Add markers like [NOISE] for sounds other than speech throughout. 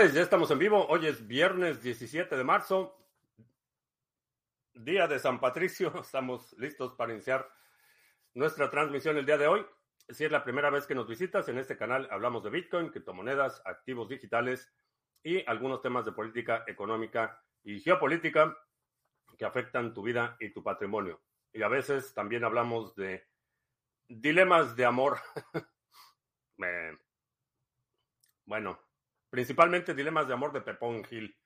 tardes, ya estamos en vivo. Hoy es viernes 17 de marzo, día de San Patricio. [LAUGHS] Estamos listos para iniciar nuestra transmisión el día de hoy. Si es la primera vez que nos visitas, en este canal hablamos de Bitcoin, criptomonedas, activos digitales y algunos temas de política económica y geopolítica que afectan tu vida y tu patrimonio. Y a veces también hablamos de dilemas de amor. [LAUGHS] Bueno, Principalmente Dilemas de Amor de Pepón Gil,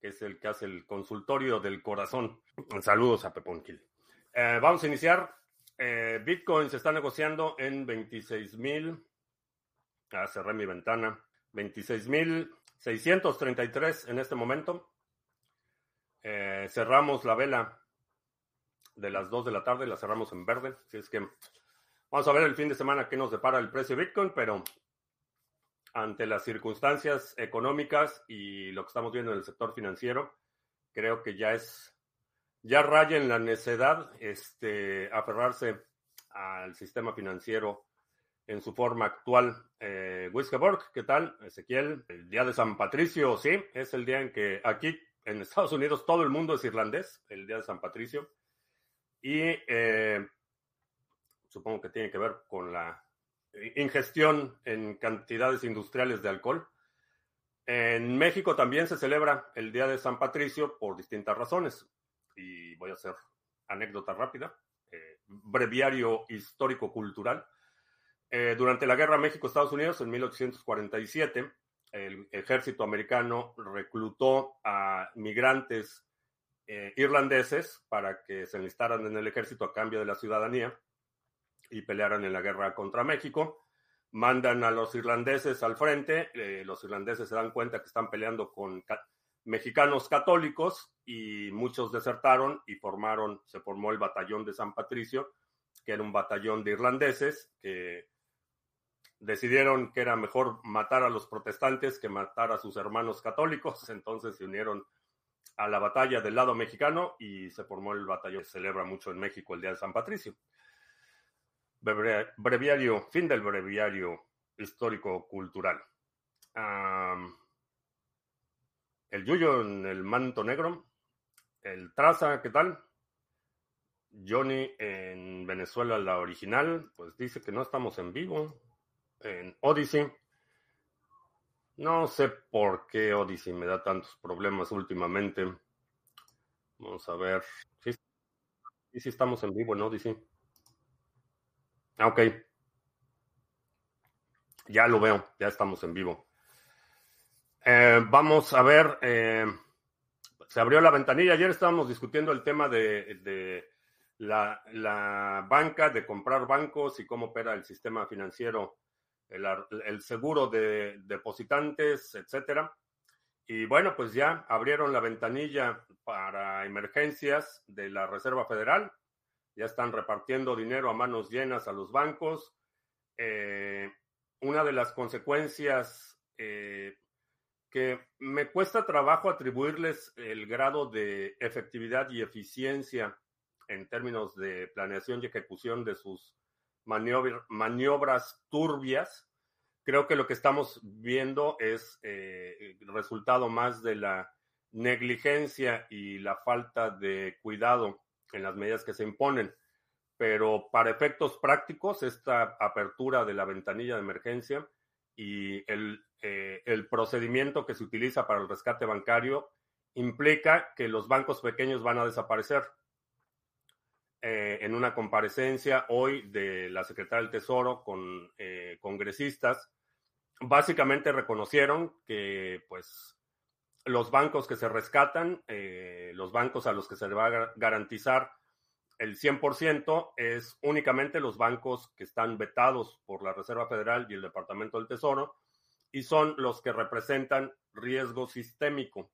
que es el que hace el consultorio del corazón. Saludos a Pepón Gil. Eh, vamos a iniciar. Eh, Bitcoin se está negociando en 26 mil. Ah, cerré mi ventana. 26 mil 633 en este momento. Eh, cerramos la vela de las 2 de la tarde, la cerramos en verde. Así es que vamos a ver el fin de semana qué nos depara el precio de Bitcoin, pero ante las circunstancias económicas y lo que estamos viendo en el sector financiero, creo que ya es, ya raya en la necedad este, aferrarse al sistema financiero en su forma actual. Eh, ¿qué tal? Ezequiel, el día de San Patricio, sí, es el día en que aquí en Estados Unidos todo el mundo es irlandés, el día de San Patricio. Y eh, supongo que tiene que ver con la ingestión en cantidades industriales de alcohol. En México también se celebra el Día de San Patricio por distintas razones. Y voy a hacer anécdota rápida, eh, breviario histórico-cultural. Eh, durante la Guerra México-Estados Unidos en 1847, el ejército americano reclutó a migrantes eh, irlandeses para que se enlistaran en el ejército a cambio de la ciudadanía y pelearon en la guerra contra México. Mandan a los irlandeses al frente, eh, los irlandeses se dan cuenta que están peleando con mexicanos católicos y muchos desertaron y formaron, se formó el batallón de San Patricio, que era un batallón de irlandeses que decidieron que era mejor matar a los protestantes que matar a sus hermanos católicos, [LAUGHS] entonces se unieron a la batalla del lado mexicano y se formó el batallón. Se celebra mucho en México el Día de San Patricio breviario, fin del breviario histórico-cultural. el Yuyo en el manto negro. El Traza, ¿qué tal? Johnny en Venezuela, la original, pues dice que no estamos en vivo. En Odyssey. No sé por qué Odyssey me da tantos problemas últimamente. Vamos a ver. Sí, sí estamos en vivo en Odyssey. Ah, ok. Ya lo veo, ya estamos en vivo. Eh, vamos a ver, eh, se abrió la ventanilla. Ayer estábamos discutiendo el tema de, la, banca, de comprar bancos y cómo opera el sistema financiero, el, seguro de depositantes, etcétera. Y bueno, pues ya abrieron la ventanilla para emergencias de la Reserva Federal ya están repartiendo dinero a manos llenas a los bancos. Eh, una de las consecuencias eh, que me cuesta trabajo atribuirles el grado de efectividad y eficiencia en términos de planeación y ejecución de sus maniobras turbias. Creo que lo que estamos viendo es eh, el resultado más de la negligencia y la falta de cuidado en las medidas que se imponen. Pero para efectos prácticos, esta apertura de la ventanilla de emergencia y el, eh, el procedimiento que se utiliza para el rescate bancario implica que los bancos pequeños van a desaparecer. Eh, en una comparecencia hoy de la secretaria del Tesoro con eh, congresistas, básicamente reconocieron que pues los bancos que se rescatan, eh, los bancos a los que se le va a garantizar el 100% es únicamente los bancos que están vetados por la Reserva Federal y el Departamento del Tesoro y son los que representan riesgo sistémico.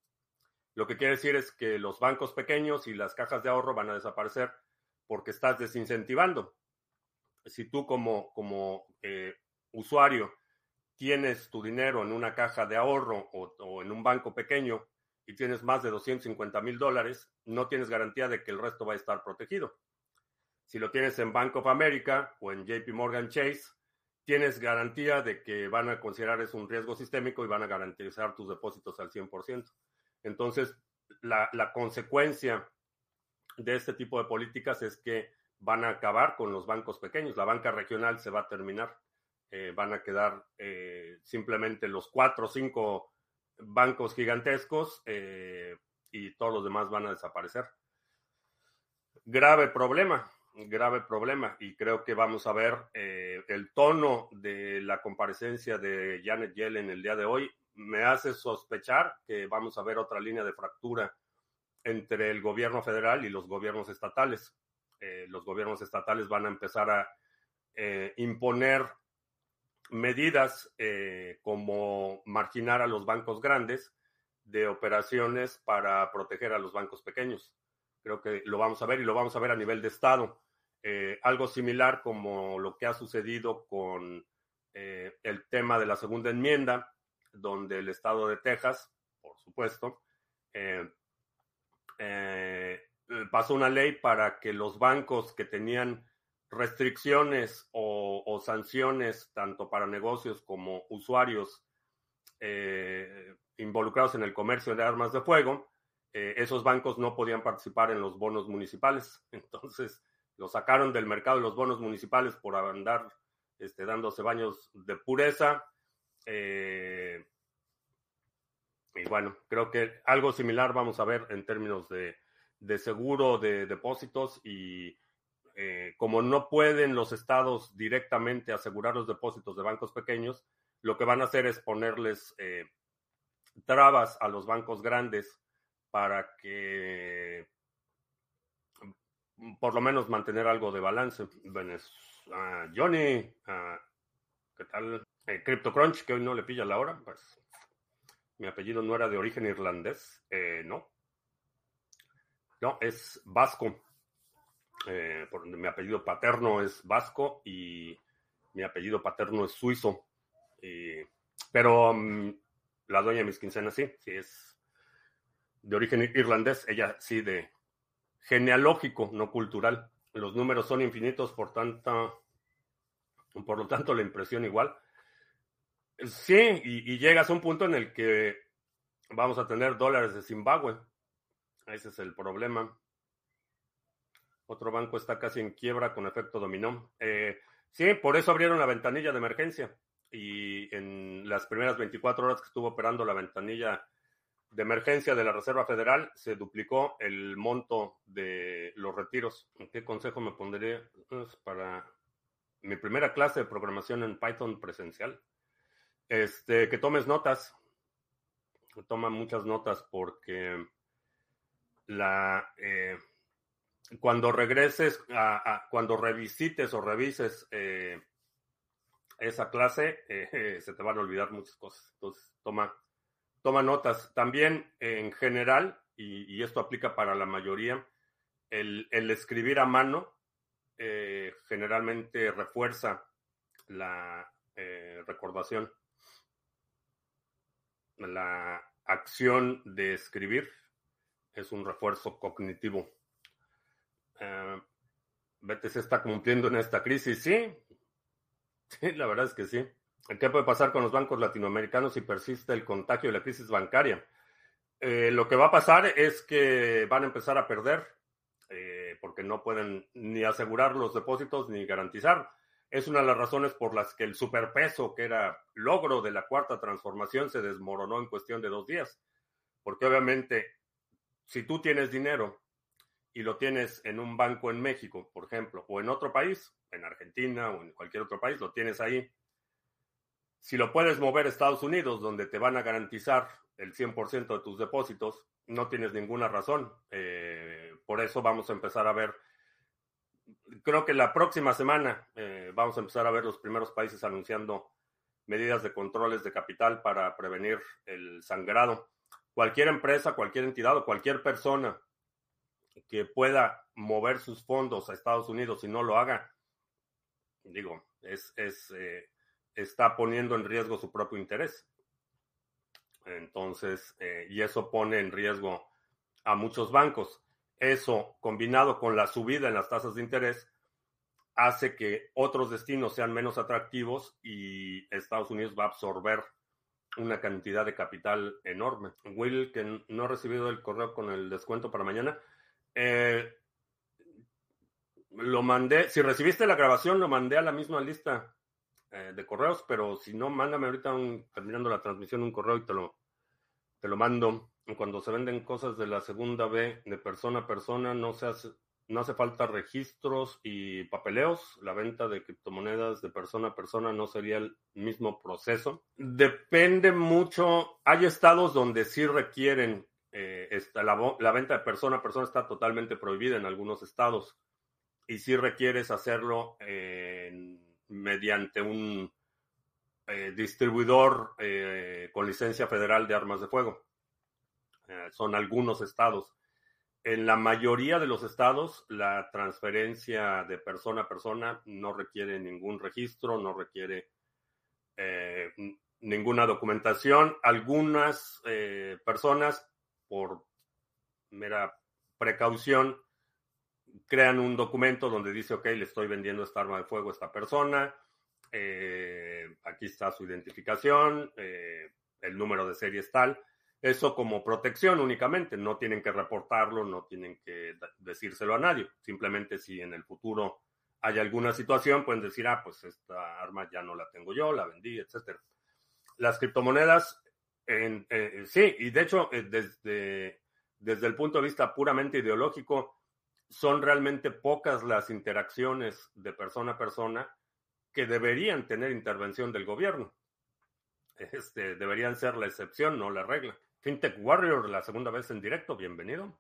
Lo que quiere decir es que los bancos pequeños y las cajas de ahorro van a desaparecer porque estás desincentivando. Si tú como, como eh, usuario tienes tu dinero en una caja de ahorro o, en un banco pequeño y tienes más de 250 mil dólares, no tienes garantía de que el resto va a estar protegido. Si lo tienes en Bank of America o en JP Morgan Chase tienes garantía de que van a considerar es un riesgo sistémico y van a garantizar tus depósitos al 100%. Entonces, la, la consecuencia de este tipo de políticas es que van a acabar con los bancos pequeños. La banca regional se va a terminar. Eh, van a quedar eh, simplemente los cuatro o cinco bancos gigantescos eh, y todos los demás van a desaparecer. Grave problema, grave problema. Y creo que vamos a ver el tono de la comparecencia de Janet Yellen el día de hoy. Me hace sospechar que vamos a ver otra línea de fractura entre el gobierno federal y los gobiernos estatales. los gobiernos estatales van a empezar a imponer medidas eh, como marginar a los bancos grandes de operaciones para proteger a los bancos pequeños. Creo que lo vamos a ver y lo vamos a ver a nivel de Estado. Eh, algo similar como lo que ha sucedido con eh, el tema de la segunda enmienda, donde el Estado de Texas, por supuesto, pasó una ley para que los bancos que tenían restricciones o, sanciones tanto para negocios como usuarios eh, involucrados en el comercio de armas de fuego, eh, esos bancos no podían participar en los bonos municipales. [LAUGHS] Entonces, lo sacaron del mercado de los bonos municipales por andar este, dándose baños de pureza. Eh, y bueno, creo que algo similar vamos a ver en términos de, de seguro de depósitos y eh, como no pueden los estados directamente asegurar los depósitos de bancos pequeños, lo que van a hacer es ponerles eh, trabas a los bancos grandes para que mm, por lo menos mantener algo de balance. Ah, Johnny, ah, ¿qué tal? Eh, CryptoCrunch, que hoy no le pilla la hora, pues mi apellido no era de origen irlandés, no. No, es vasco. Eh, mi apellido paterno es vasco y mi apellido paterno es suizo. pero mm, la dueña de mis quincenas sí, sí es de origen irlandés, ella sí de genealógico, no cultural. Los números son infinitos, por tanto, por lo tanto la impresión igual. Sí, y, y llegas a un punto en el que vamos a tener dólares de Zimbabue. Ese es el problema. Otro banco está casi en quiebra con efecto dominó. Eh, sí, por eso abrieron la ventanilla de emergencia. Y en las primeras 24 horas que estuvo operando la ventanilla de emergencia de la Reserva Federal, se duplicó el monto de los retiros. ¿Qué consejo me pues, para mi primera clase de programación en Python presencial? Este, que tomes notas. Toma muchas notas porque la... Eh, cuando regreses, a, cuando revisites o revises eh, esa clase, eh, [LAUGHS] se te van a olvidar muchas cosas. Entonces, toma, toma notas. También, en general, y, esto aplica para la mayoría, el, escribir a mano eh, generalmente refuerza la recordación. La acción de escribir es un refuerzo cognitivo. Uh, se está cumpliendo en esta crisis, sí. Sí, la verdad es que sí. ¿Qué puede pasar con los bancos latinoamericanos si persiste el contagio de la crisis bancaria? Eh, lo que va a pasar es que van a empezar a perder eh, porque no pueden ni asegurar los depósitos ni garantizar. Es una de las razones por las que el superpeso, que era logro de la cuarta transformación, se desmoronó en cuestión de dos días. Porque obviamente, si tú tienes dinero y lo tienes en un banco en México, por ejemplo, o en otro país, en Argentina o en cualquier otro país, lo tienes ahí. Si lo puedes mover a Estados Unidos, donde te van a garantizar el 100% de tus depósitos, no tienes ninguna razón. Eh, por eso vamos a empezar a ver, creo que la próxima semana eh, vamos a empezar a ver los primeros países anunciando medidas de controles de capital para prevenir el sangrado. Cualquier empresa, cualquier entidad o cualquier persona que pueda mover sus fondos a Estados Unidos y no lo haga, digo, es, es eh, está poniendo en riesgo su propio interés. Entonces, eh, y eso pone en riesgo a muchos bancos. Eso, combinado con la subida en las tasas de interés, hace que otros destinos sean menos atractivos y Estados Unidos va a absorber una cantidad de capital enorme. Will, que no ha recibido el correo con el descuento para mañana. Eh, lo mandé, si recibiste la grabación, lo mandé a la misma lista eh, de correos, pero si no, mándame ahorita terminando la transmisión un correo y te lo, te lo mando. Cuando se venden cosas de la segunda B de persona a persona, no se hace, no hace falta registros y papeleos. La venta de criptomonedas de persona a persona no sería el mismo proceso. Depende mucho. Hay estados donde sí requieren, eh, la, venta de persona a persona está totalmente prohibida en algunos estados. Y sí requieres hacerlo mediante un eh, distribuidor eh, con licencia federal de armas de fuego. son algunos estados en la mayoría de los estados, la transferencia de persona a persona no requiere ningún registro, no requiere eh, ninguna documentación. Algunas eh, personas, por mera precaución, crean un documento donde dice, ok, le estoy vendiendo esta arma de fuego a esta persona, eh, aquí está su identificación, el número de serie tal eso como protección únicamente, no tienen que reportarlo, no tienen que decírselo a nadie, simplemente si en el futuro hay alguna situación, pueden decir, ah, pues esta arma ya no la tengo yo, la vendí, etcétera. Las criptomonedas, en, eh, sí, y de hecho, eh, desde, desde el punto de vista puramente ideológico, son realmente pocas las interacciones de persona a persona que deberían tener intervención del gobierno. Este, deberían ser la excepción, no la regla. FinTech Warrior, la segunda vez en directo, bienvenido.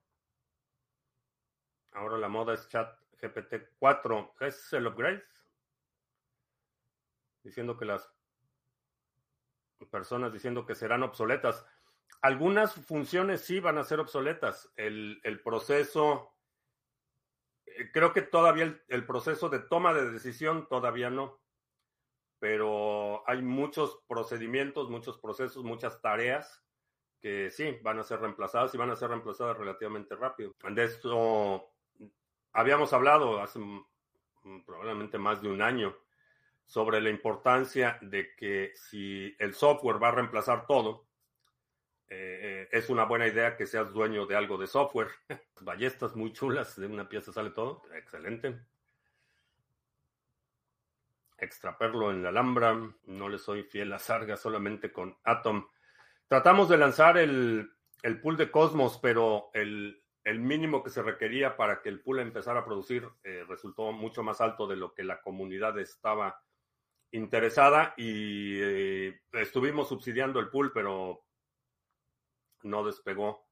Ahora la moda es Chat GPT 4. ¿Es el upgrade? Diciendo que las personas diciendo que serán obsoletas. Algunas funciones sí van a ser obsoletas. El, proceso, eh, creo que todavía el proceso de toma de decisión todavía no. Pero hay muchos procedimientos, muchos procesos, muchas tareas que sí, van a ser reemplazadas y van a ser reemplazadas relativamente rápido. De esto habíamos hablado hace probablemente más de un año sobre la importancia de que si el software va a reemplazar todo, eh, es una buena idea que seas dueño de algo de software. [LAUGHS] Ballestas muy chulas, de una pieza sale todo. Excelente. Extraperlo en la Alhambra. No le soy fiel a Sarga, solamente con Atom. Tratamos de lanzar el, pool de Cosmos, pero el, mínimo que se requería para que el pool empezara a producir eh, resultó mucho más alto de lo que la comunidad estaba interesada y eh, estuvimos subsidiando el pool, pero no despegó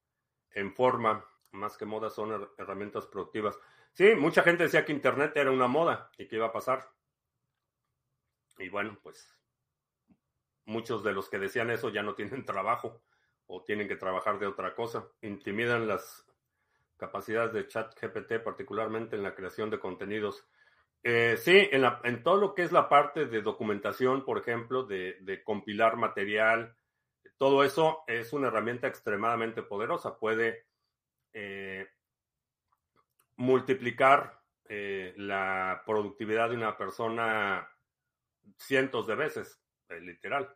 en forma. Más que moda son herramientas productivas. Sí, mucha gente decía que Internet era una moda y que iba a pasar. Y bueno, pues muchos de los que decían eso ya no tienen [LAUGHS] trabajo o tienen que trabajar de otra cosa. Intimidan las capacidades de chat GPT, particularmente en la creación de contenidos. Eh, sí, en, en, todo lo que es la parte de documentación, por ejemplo, de, compilar material, todo eso es una herramienta extremadamente poderosa. Puede eh, multiplicar eh, la productividad de una persona cientos de veces. Eh, literal.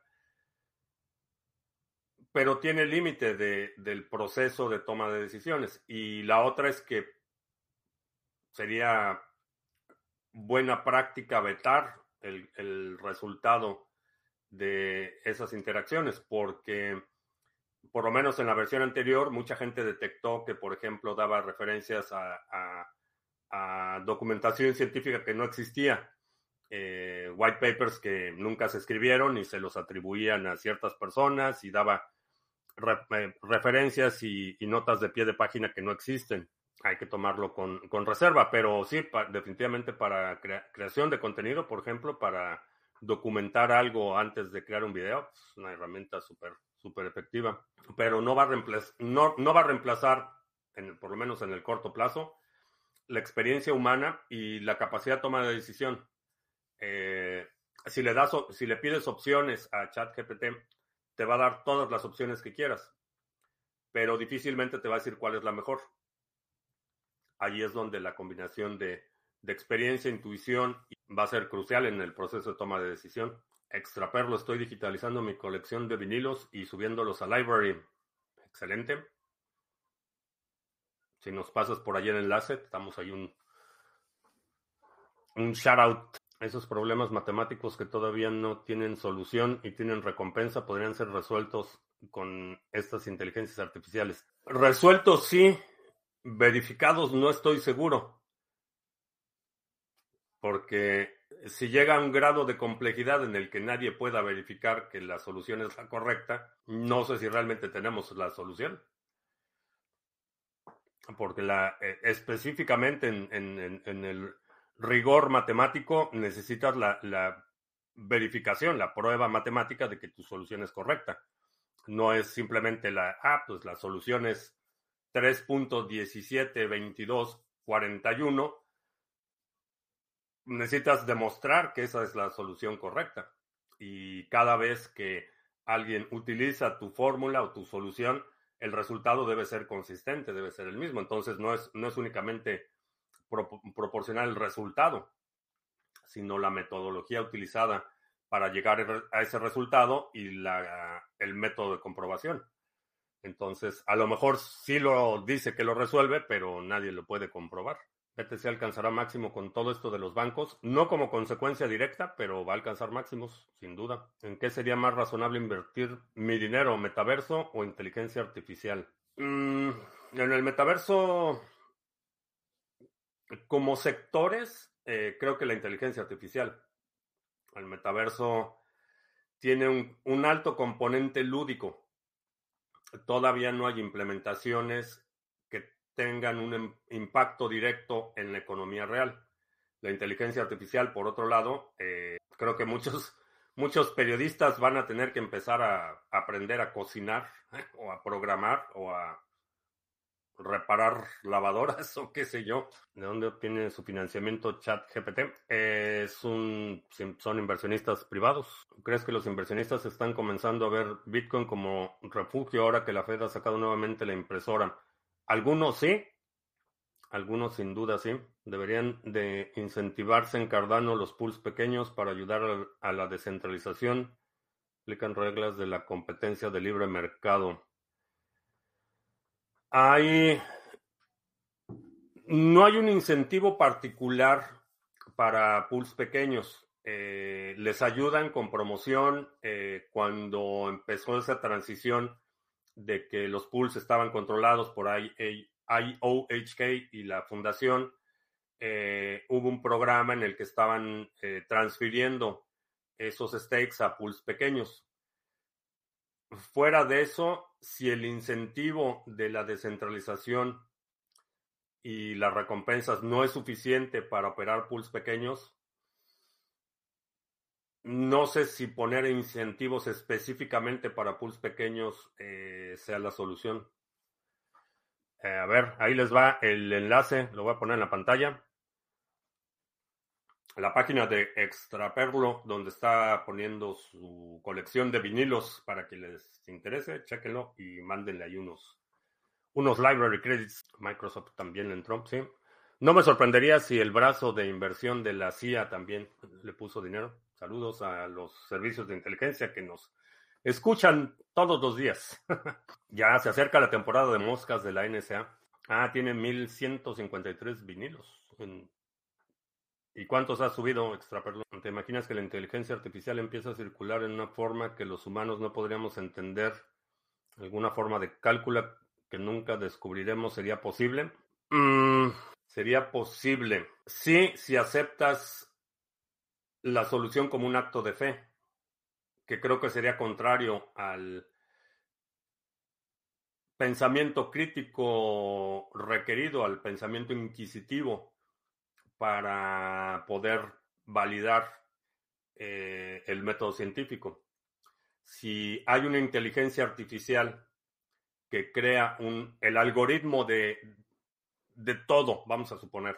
Pero tiene límite de, del proceso de toma de decisiones. Y la otra es que sería buena práctica vetar el, el resultado de esas interacciones, porque por lo menos en la versión anterior, mucha gente detectó que, por ejemplo, daba referencias a, documentación científica que no existía eh, white papers que nunca se escribieron y se los atribuían a ciertas personas y daba eh, referencias y, notas de pie de página que no existen. Hay que tomarlo con, reserva, pero sí, definitivamente para creación de contenido, por ejemplo, para documentar algo antes de crear un video, es una herramienta súper súper efectiva, pero no va a reemplazar, no, no va a reemplazar en, por lo menos en el corto plazo, la experiencia humana y la capacidad de toma de decisión. Eh, si, le das, si le pides opciones a ChatGPT, te va a dar todas las opciones que quieras, pero difícilmente te va a decir cuál es la mejor. Allí es donde la combinación de, de experiencia, intuición, va a ser crucial en el proceso de toma de decisión. Extraperlo, estoy digitalizando mi colección de vinilos y subiéndolos a Library. Excelente. Si nos pasas por ahí el enlace, estamos ahí un, un shout out. Esos problemas matemáticos que todavía no tienen solución y tienen recompensa podrían ser resueltos con estas inteligencias artificiales. Resueltos sí, verificados no estoy seguro. Porque si llega a un grado de complejidad en el que nadie pueda verificar que la solución es la correcta, no sé si realmente tenemos la solución. Porque la, eh, específicamente en, el rigor matemático necesitas la, la verificación, la prueba matemática de que tu solución es correcta. No es simplemente la, ah, pues la solución es 3.172241 necesitas demostrar que esa es la solución correcta. Y cada vez que alguien utiliza tu fórmula o tu solución, el resultado debe ser consistente, debe ser el mismo. Entonces no es, no es únicamente proporcionar el resultado, sino la metodología utilizada para llegar a ese resultado y la, el método de comprobación. Entonces, a lo mejor sí lo dice que lo resuelve, pero nadie lo puede comprobar. BTC alcanzará máximo con todo esto de los bancos, no como consecuencia directa, pero va a alcanzar máximos, sin duda. ¿En qué sería más razonable invertir mi dinero, metaverso o inteligencia artificial? Mm, en el metaverso, como sectores, eh, creo que la inteligencia artificial. El metaverso tiene un alto componente lúdico. Todavía no hay implementaciones tengan un impacto directo en la economía real. La inteligencia artificial, por otro lado, eh, creo que muchos, [LAUGHS] muchos periodistas van a tener que empezar a, aprender a cocinar [LAUGHS] o a programar o a reparar lavadoras [LAUGHS] o qué sé yo. ¿De dónde obtiene su financiamiento ChatGPT? es un, son inversionistas privados. ¿Crees que los inversionistas están comenzando a ver Bitcoin como refugio ahora que la Fed ha sacado nuevamente la impresora? Algunos sí, algunos sin duda sí. Deberían de incentivarse en Cardano los pools pequeños para ayudar a la descentralización. Aplican reglas de la competencia de libre mercado. Hay no hay un incentivo particular para pools pequeños. Eh, les ayudan con promoción. Eh, cuando empezó esa transición de que los pools estaban controlados por IOHK y la fundación, eh, hubo un programa en el que estaban transfiriendo esos stakes a pools pequeños. Fuera de eso, si el incentivo de la descentralización y las recompensas no es suficiente para operar pools pequeños, no sé si poner incentivos específicamente para pools pequeños eh, sea la solución. Eh, a ver, ahí les va el enlace, lo voy a poner en la pantalla. La página de Extraperlo, donde está poniendo su colección de vinilos para que les interese, chequenlo y mándenle ahí unos, library credits. Microsoft también entró, sí. No me sorprendería si el brazo de inversión de la CIA también le puso dinero. Saludos a los servicios de inteligencia que nos escuchan todos los días. [LAUGHS] ya se acerca la temporada de moscas de la NSA. Ah, tiene 1153 vinilos. ¿Y cuántos ha subido Extraperlo? ¿Te imaginas que la inteligencia artificial empieza a circular en una forma que los humanos no podríamos entender? ¿Alguna forma de cálculo que nunca descubriremos sería posible? Mm, sería posible. Sí, si aceptas la solución como un acto de fe, que creo que sería contrario al pensamiento crítico requerido, al pensamiento inquisitivo para poder validar eh, el método científico. Si hay una inteligencia artificial que crea un, el algoritmo de, de todo, vamos a suponer,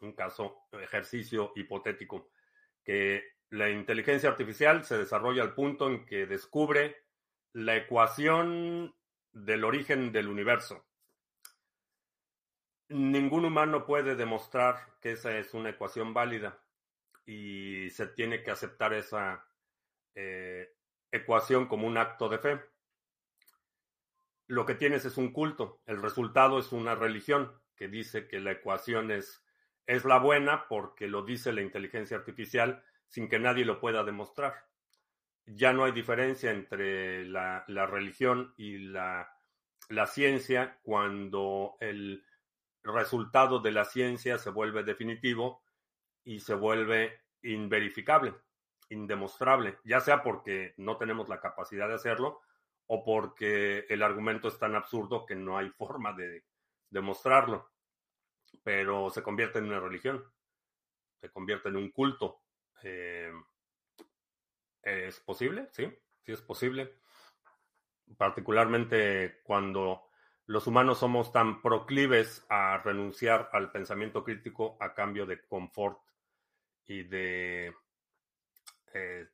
un caso, ejercicio hipotético, que la inteligencia artificial se desarrolla al punto en que descubre la ecuación del origen del universo. Ningún humano puede demostrar que esa es una ecuación válida y se tiene que aceptar esa eh, ecuación como un acto de fe. Lo que tienes es un culto, el resultado es una religión que dice que la ecuación es, es la buena porque lo dice la inteligencia artificial sin que nadie lo pueda demostrar. Ya no hay diferencia entre la, religión y la ciencia cuando el resultado de la ciencia se vuelve definitivo y se vuelve inverificable, indemostrable, ya sea porque no tenemos la capacidad de hacerlo o porque el argumento es tan absurdo que no hay [LAUGHS] forma de demostrarlo. Pero se convierte en una religión, se convierte en un culto. Eh, ¿Es posible? Sí, sí es posible. Particularmente cuando los humanos somos tan proclives a renunciar al pensamiento crítico a cambio de confort y de eh,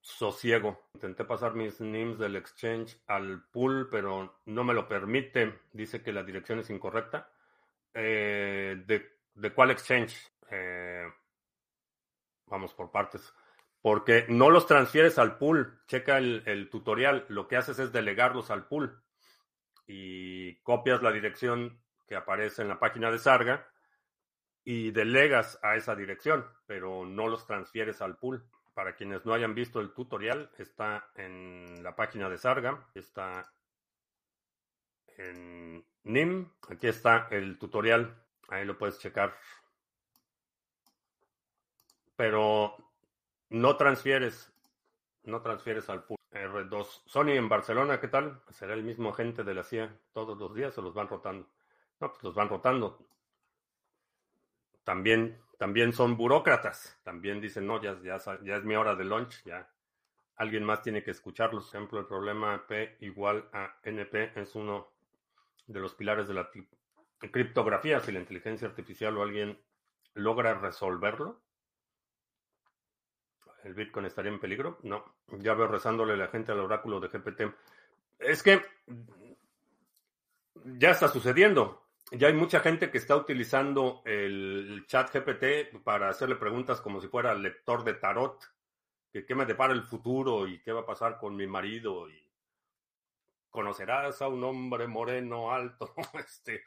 sosiego. Intenté pasar mis NIMs del exchange al pool, pero no me lo permite. Dice que la dirección es incorrecta. Eh, ¿de, cuál exchange? Eh, vamos por partes. Porque no los transfieres al pool. Checa el, el tutorial. Lo que haces es delegarlos al pool y copias la dirección que aparece en la página de Sarga y delegas a esa dirección, pero no los transfieres al pool. Para quienes no hayan visto el tutorial, está en la página de Sarga, está en NIM, aquí está el tutorial, ahí lo puedes checar. Pero no transfieres, no transfieres al pool. R2. Sony en Barcelona, ¿qué tal? ¿Será el mismo agente de la CIA todos los días o los van rotando? No, pues los van rotando. También, también son burócratas. También dicen, no, ya, ya, es mi hora de lunch, ya alguien más tiene que escucharlos. Por ejemplo, el problema P igual a NP es uno de los pilares de la criptografía. Si la inteligencia artificial o alguien logra resolverlo, ¿El Bitcoin estaría en peligro? No. Ya veo rezándole la gente al oráculo de GPT. Es que ya está sucediendo. Ya hay mucha gente que está utilizando el chat GPT para hacerle preguntas como si fuera lector de tarot. Que qué me depara el futuro y qué va a pasar con mi marido y conocerás a un hombre moreno alto. [LAUGHS] este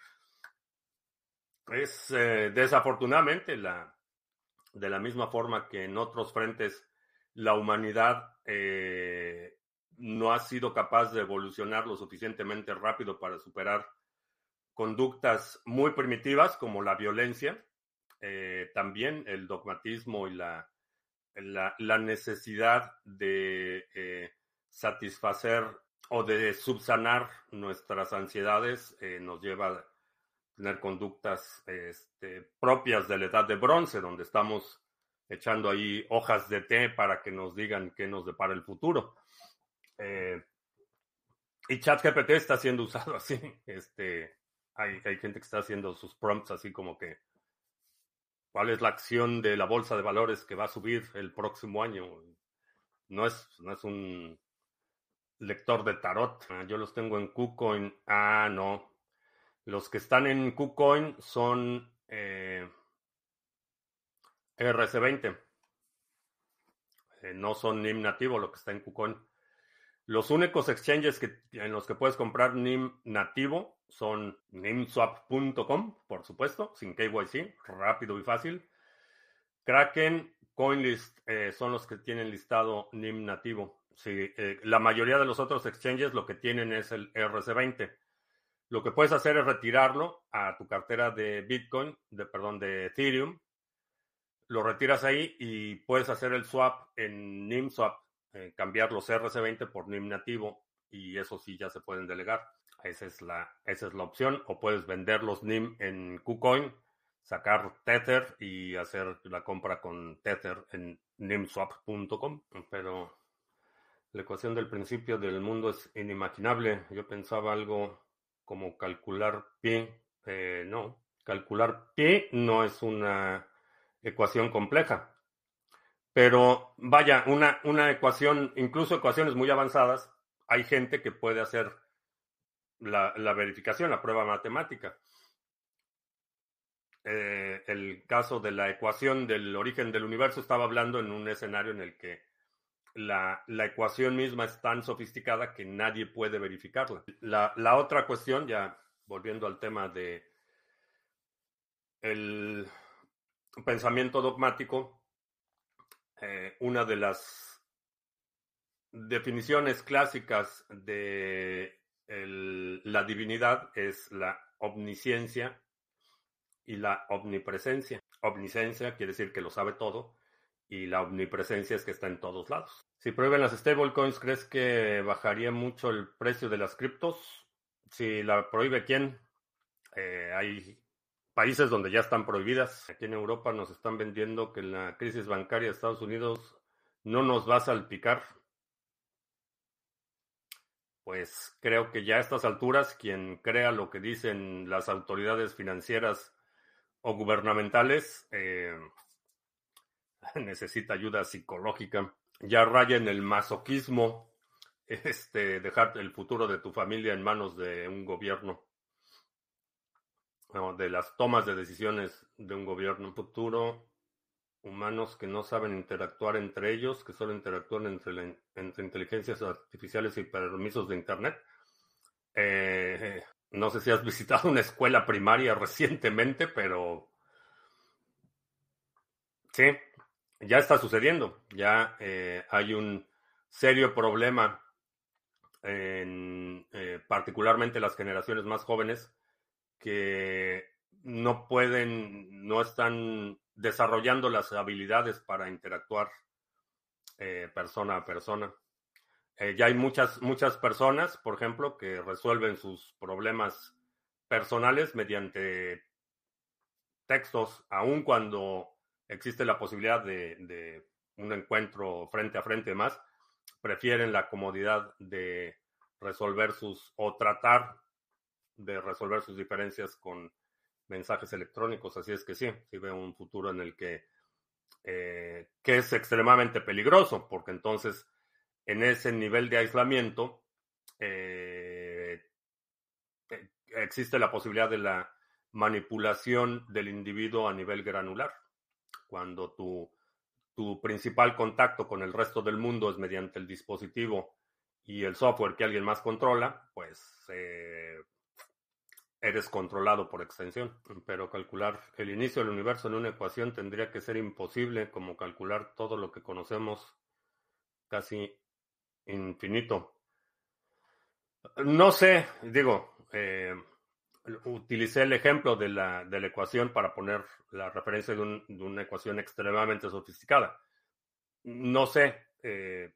es eh, desafortunadamente la de la misma forma que en otros frentes la humanidad eh, no ha sido capaz de evolucionar lo suficientemente rápido para superar conductas muy primitivas como la violencia, eh, también el dogmatismo y la, la, necesidad de eh, satisfacer o de subsanar nuestras ansiedades nos lleva tener conductas este, propias de la edad de bronce, donde estamos echando ahí hojas de té para que nos digan qué nos depara el futuro. Eh, y ChatGPT está siendo usado [LAUGHS] así. Este, hay, hay gente que está haciendo sus prompts así como que cuál es la acción de la bolsa de valores que va a subir el próximo año. No es, no es un lector de tarot. Ah, yo los tengo en KuCoin. Ah, no. Los que están en KuCoin son eh, RC20. Eh, no son NIM nativo lo que está en KuCoin. Los únicos exchanges en los que puedes comprar NIM nativo son nimswap.com, por supuesto, sin KYC, rápido y fácil. Kraken, CoinList eh, son los que tienen listado NIM nativo. La mayoría de los otros exchanges lo que tienen es el RC20. Lo que puedes hacer es retirarlo a tu cartera de Bitcoin, de perdón, de Ethereum, lo retiras ahí y puedes hacer el swap en NIMSwap, eh, cambiar los RC20 por NIM nativo y eso sí ya se pueden delegar. Esa es la, esa es la opción. O puedes vender los NIM en KuCoin, sacar Tether y hacer la compra con Tether en nimswap.com. Pero la ecuación del principio del mundo es inimaginable. Yo pensaba algo como calcular pi. Eh, no, calcular pi no es una ecuación compleja. Pero vaya, una, una ecuación, incluso ecuaciones muy avanzadas, hay gente que puede hacer la, verificación, la prueba matemática. eh, el caso de la ecuación del origen del universo, estaba hablando en un escenario en el que la, ecuación misma es tan sofisticada que nadie puede verificarla. La, otra cuestión, ya volviendo al tema de el pensamiento dogmático, eh, una de las definiciones clásicas de la divinidad es la omnisciencia y la omnipresencia. Omnisciencia quiere decir que lo sabe todo y la omnipresencia es que está en todos lados. Si prohíben las stablecoins, ¿crees que bajaría mucho el precio de las criptos? Si la prohíbe quién? Eh, hay países donde ya están prohibidas. Aquí en Europa nos están vendiendo que la crisis bancaria de Estados Unidos no nos va a salpicar. Pues creo que ya a estas alturas quien crea lo que dicen las autoridades financieras o gubernamentales eh, [LAUGHS] necesita ayuda psicológica. Ya raya en el masoquismo este, dejar el futuro de tu familia en manos de un gobierno, de las tomas de decisiones de un gobierno futuro, humanos que no saben interactuar entre ellos, que solo interactúan entre, entre inteligencias artificiales y permisos de Internet. Eh, no sé si has [LAUGHS] visitado una escuela primaria recientemente, pero sí, ya está sucediendo. Ya eh, hay un serio problema en eh, particularmente las generaciones más jóvenes que no pueden, no están desarrollando las habilidades para interactuar eh, persona a persona. Ya hay muchas, muchas personas, por ejemplo, que resuelven sus problemas personales mediante textos, aun cuando existe la posibilidad de, de un encuentro frente a frente más, prefieren la comodidad de resolver sus o tratar de resolver sus diferencias con mensajes electrónicos. Así es que sí, sí veo un futuro en el que, eh, que es extremadamente peligroso, porque entonces en ese nivel de aislamiento eh, eh, existe la posibilidad de la manipulación del individuo a nivel granular. Cuando tu, tu principal contacto con el resto del mundo es mediante el dispositivo y el software que alguien más controla, pues eres controlado por extensión. Pero calcular el inicio del universo en una ecuación tendría que ser imposible como calcular todo lo que conocemos casi infinito. No sé, digo, eh, utilicé el ejemplo de la, de la, ecuación para poner la referencia de, una ecuación extremadamente sofisticada. No sé, eh,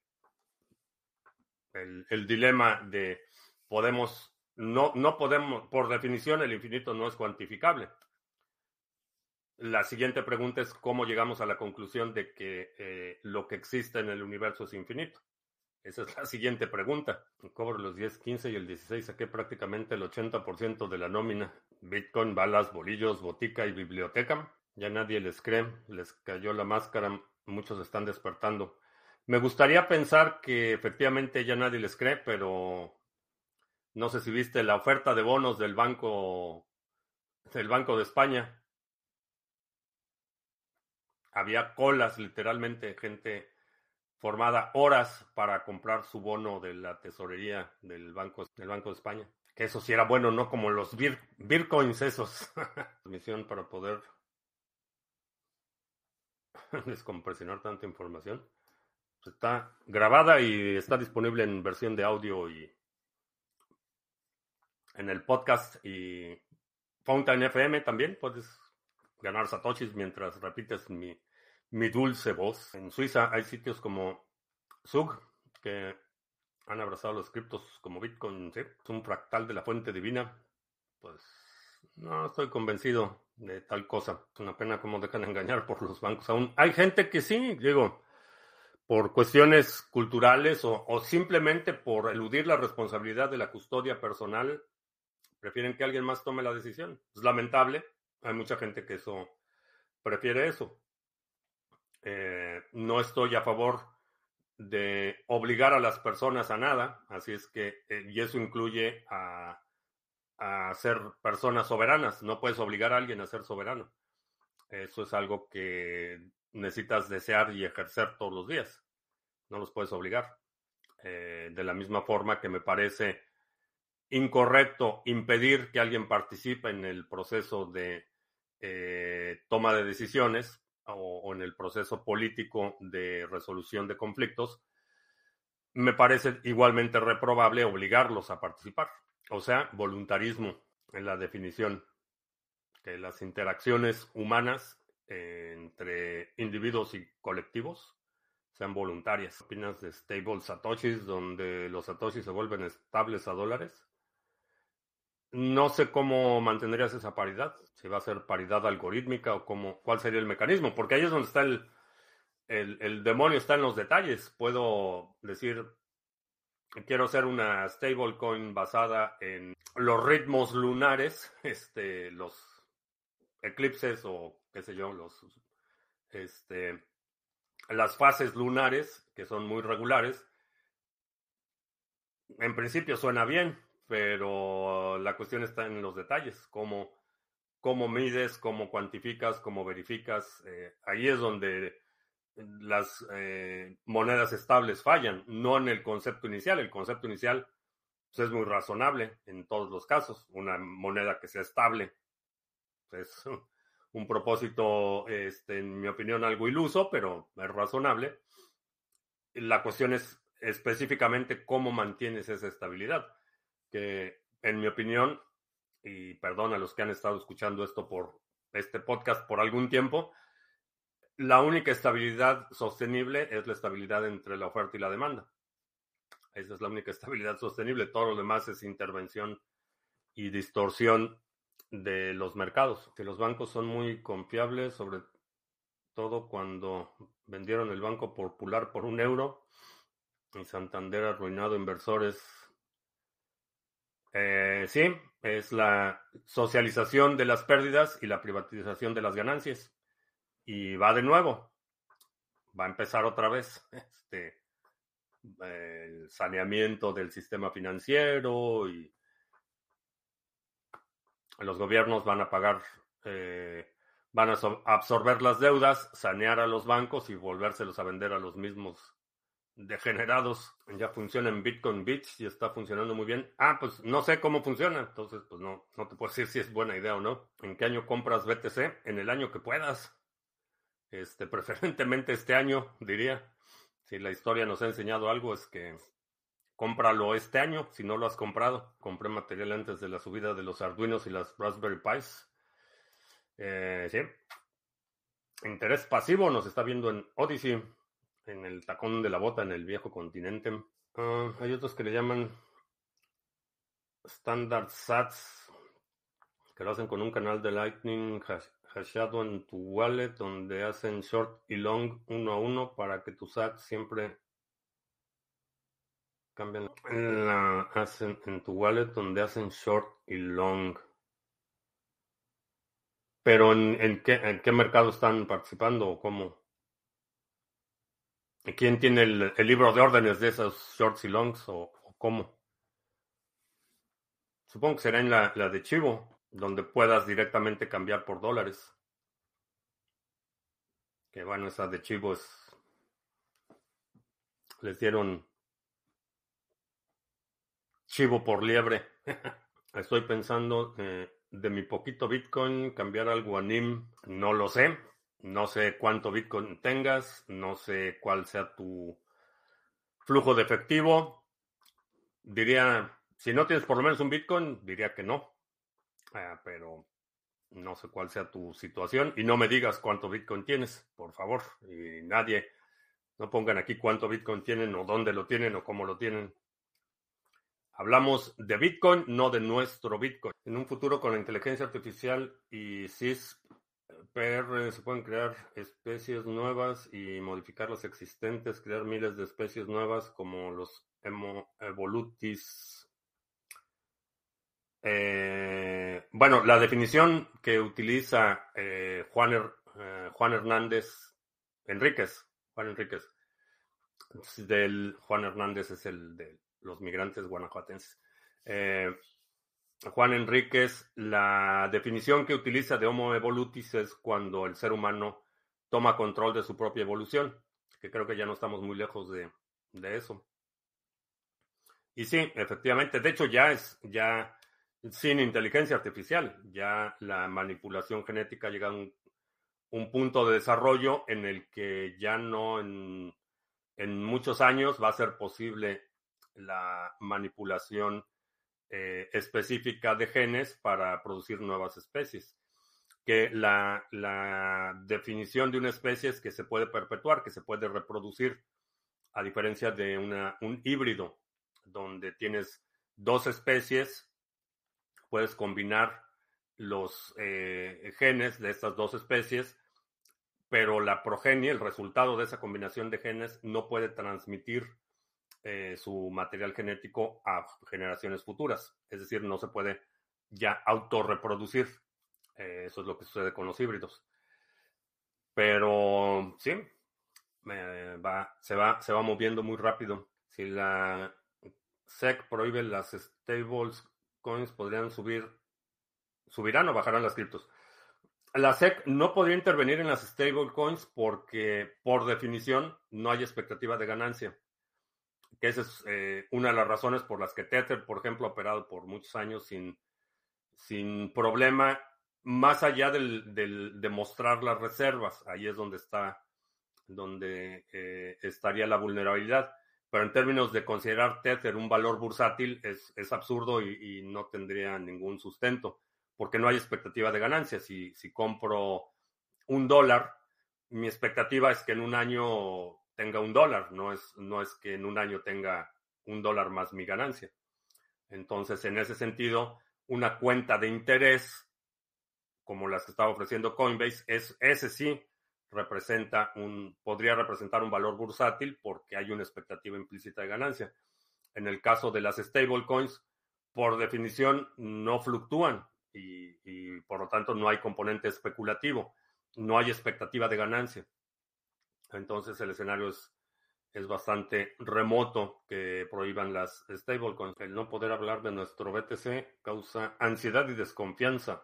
el, dilema de podemos no, no podemos, por definición, el infinito no es cuantificable. La siguiente pregunta es cómo llegamos a la conclusión de que eh, lo que existe en el universo es infinito. Esa es la siguiente pregunta. Cobro los 10, 15 y el 16, saqué prácticamente el 80% de la nómina. Bitcoin, balas, bolillos, botica y biblioteca. Ya nadie les cree, les cayó la máscara, muchos están despertando. Me gustaría pensar que efectivamente ya nadie les cree, pero no sé si viste la oferta de bonos del Banco del Banco de España. Había colas, literalmente, gente formada horas para comprar su bono de la tesorería del Banco, del Banco de España. Que eso sí era bueno, no como los Bitcoins esos. [LAUGHS] Misión para poder [LAUGHS] descompresionar tanta información. Está grabada y está disponible en versión de audio y en el podcast y Fountain FM también puedes ganar satoshis mientras repites mi, mi dulce voz. En Suiza hay sitios como Zug que han abrazado los criptos como Bitcoin, ¿sí? es un fractal de la fuente divina. Pues no estoy convencido de tal cosa. Es una pena cómo dejan engañar por los bancos aún. Hay gente que sí, digo, por cuestiones culturales o, o simplemente por eludir la responsabilidad de la custodia personal, Prefieren que alguien más tome la decisión. Es lamentable. Hay mucha gente que eso prefiere eso. Eh, no estoy a favor de obligar a las personas a nada, así es que, eh, y eso incluye a ser personas soberanas. No puedes obligar a alguien a ser soberano. Eso es algo que necesitas desear y ejercer todos los días. No los puedes obligar. Eh, de la misma forma que me parece incorrecto impedir que alguien participe en el proceso de toma de decisiones o, en el proceso político de resolución de conflictos, me parece igualmente reprobable obligarlos a participar. O sea, voluntarismo en la definición, que las interacciones humanas entre individuos y colectivos sean voluntarias. ¿Opinas de stable satoshis donde los satoshis se vuelven estables a dólares? No sé cómo mantendrías esa paridad, si va a ser paridad algorítmica o cómo, cuál sería el mecanismo, porque ahí es donde está el, el, demonio, está en los detalles. Puedo decir, quiero hacer una stablecoin basada en los ritmos lunares, [LAUGHS] este, los eclipses o qué sé yo, los, este, las fases lunares, que son muy regulares. En principio suena bien, pero la cuestión está en los detalles, cómo, cómo mides, cómo cuantificas, cómo verificas. Eh, ahí es donde las eh, monedas estables fallan, no en el concepto inicial. El concepto inicial pues, es muy razonable en todos los casos. Una moneda que sea estable pues, es [LAUGHS] un propósito, este, en mi opinión, algo iluso, pero es razonable. La cuestión es específicamente cómo mantienes esa estabilidad que en mi opinión, y perdón a los que han estado escuchando esto por este podcast por algún tiempo, la única estabilidad sostenible es la estabilidad entre la oferta y la demanda. Esa es la única [LAUGHS] estabilidad sostenible. Todo lo demás es intervención y distorsión de los mercados. Que los bancos son muy confiables, sobre todo cuando vendieron el Banco Popular por un euro y Santander arruinado inversores eh, sí, es la socialización de las pérdidas y la privatización de las ganancias. Y va de nuevo. Va a empezar otra vez [LAUGHS] este, el saneamiento del sistema financiero y los gobiernos van a pagar, eh, van a absorber las deudas, sanear a los bancos y volvérselos a vender a los mismos degenerados. Ya funciona en Bitcoin Beach y está funcionando muy bien. Ah, pues no sé cómo funciona, entonces pues no, no te puedo [LAUGHS] decir si es buena idea o no. ¿En qué año compras BTC? En el año que puedas. Este, preferentemente este año, diría. Si la historia nos ha enseñado algo es que cómpralo este año, si no lo has comprado. Compré material antes de la subida de los Arduinos y las Raspberry Pis. Eh, sí. Interés pasivo nos está viendo en Odyssey en el tacón de la bota en el viejo continente. Ah, hay otros que le llaman Standard Sats, que lo hacen con un canal de Lightning hashado en tu wallet, donde hacen short y long uno a uno para que tu SAT siempre cambien. La, hacen en tu wallet, donde hacen short y long. Pero en, en, qué, en qué mercado están participando o cómo? ¿Quién tiene el, libro de órdenes de esos shorts y longs o, cómo? Supongo que será en la, de Chivo, donde puedas directamente cambiar por dólares. Que bueno, esa de Chivo es... Les dieron Chivo por liebre. [LAUGHS] Estoy pensando eh, de mi poquito Bitcoin cambiar algo a NIM. No lo sé. No sé cuánto Bitcoin tengas, no sé cuál sea tu flujo de efectivo. Diría, si no tienes por lo menos un Bitcoin, diría que no. Ah, pero no sé cuál sea tu situación y no me digas cuánto Bitcoin tienes, por favor. Y nadie, no pongan aquí cuánto Bitcoin tienen o dónde lo tienen o cómo lo tienen. Hablamos de Bitcoin, no de nuestro Bitcoin. En un futuro con la inteligencia artificial y SIS PR se pueden crear especies nuevas y modificar las existentes, crear miles de especies nuevas como los evolutis. Eh, bueno, la definición que utiliza eh, Juan, eh, Juan Hernández Enríquez, Juan Enríquez, del Juan Hernández es el de los migrantes guanajuatenses. Juan Enríquez, la definición que utiliza de Homo evolutis es cuando el ser humano toma control de su propia evolución, que creo que ya no estamos muy lejos de, eso. Y sí, efectivamente, de hecho ya es, ya sin inteligencia artificial, ya la manipulación genética llega a un, un punto de desarrollo en el que ya no en, en muchos años va a ser posible la manipulación eh, específica de genes para producir nuevas especies. Que la, la, definición de una especie es que se puede perpetuar, que se puede reproducir, a diferencia de una, un híbrido, donde tienes dos especies, puedes combinar los eh, genes de estas dos especies, pero la progenie, el resultado de esa combinación de genes, no puede transmitir eh, su material genético a generaciones futuras. Es decir, no se puede ya autorreproducir. Eh, eso es lo que sucede con los híbridos. Pero sí, va, se, va, se va moviendo muy rápido. Si la SEC prohíbe las stables coins, podrían subir, subirán o bajarán las criptos. La SEC no podría intervenir en las stablecoins porque, por definición, no hay expectativa de ganancia que esa es eh, una de las razones por las que Tether, por ejemplo, ha operado por muchos años sin, sin problema, más allá del, de mostrar las reservas. Ahí es donde está, donde eh, estaría la vulnerabilidad. Pero en términos de considerar Tether un valor bursátil, es, es absurdo y, y, no tendría ningún sustento, porque no hay expectativa de ganancia. Si, si compro un dólar, mi expectativa es que en un año tenga un dólar, no es, no es que en un año tenga un dólar más mi ganancia. Entonces, en ese sentido, una cuenta de interés, como las que estaba ofreciendo Coinbase, es, ese sí representa un, podría representar un valor bursátil porque hay una expectativa implícita de ganancia. En el caso de las stablecoins, por definición, no fluctúan y, y por lo tanto no hay componente especulativo, no hay expectativa de ganancia. Entonces el escenario es, es bastante remoto que prohíban las stablecoins. El no poder hablar de nuestro BTC causa ansiedad y desconfianza.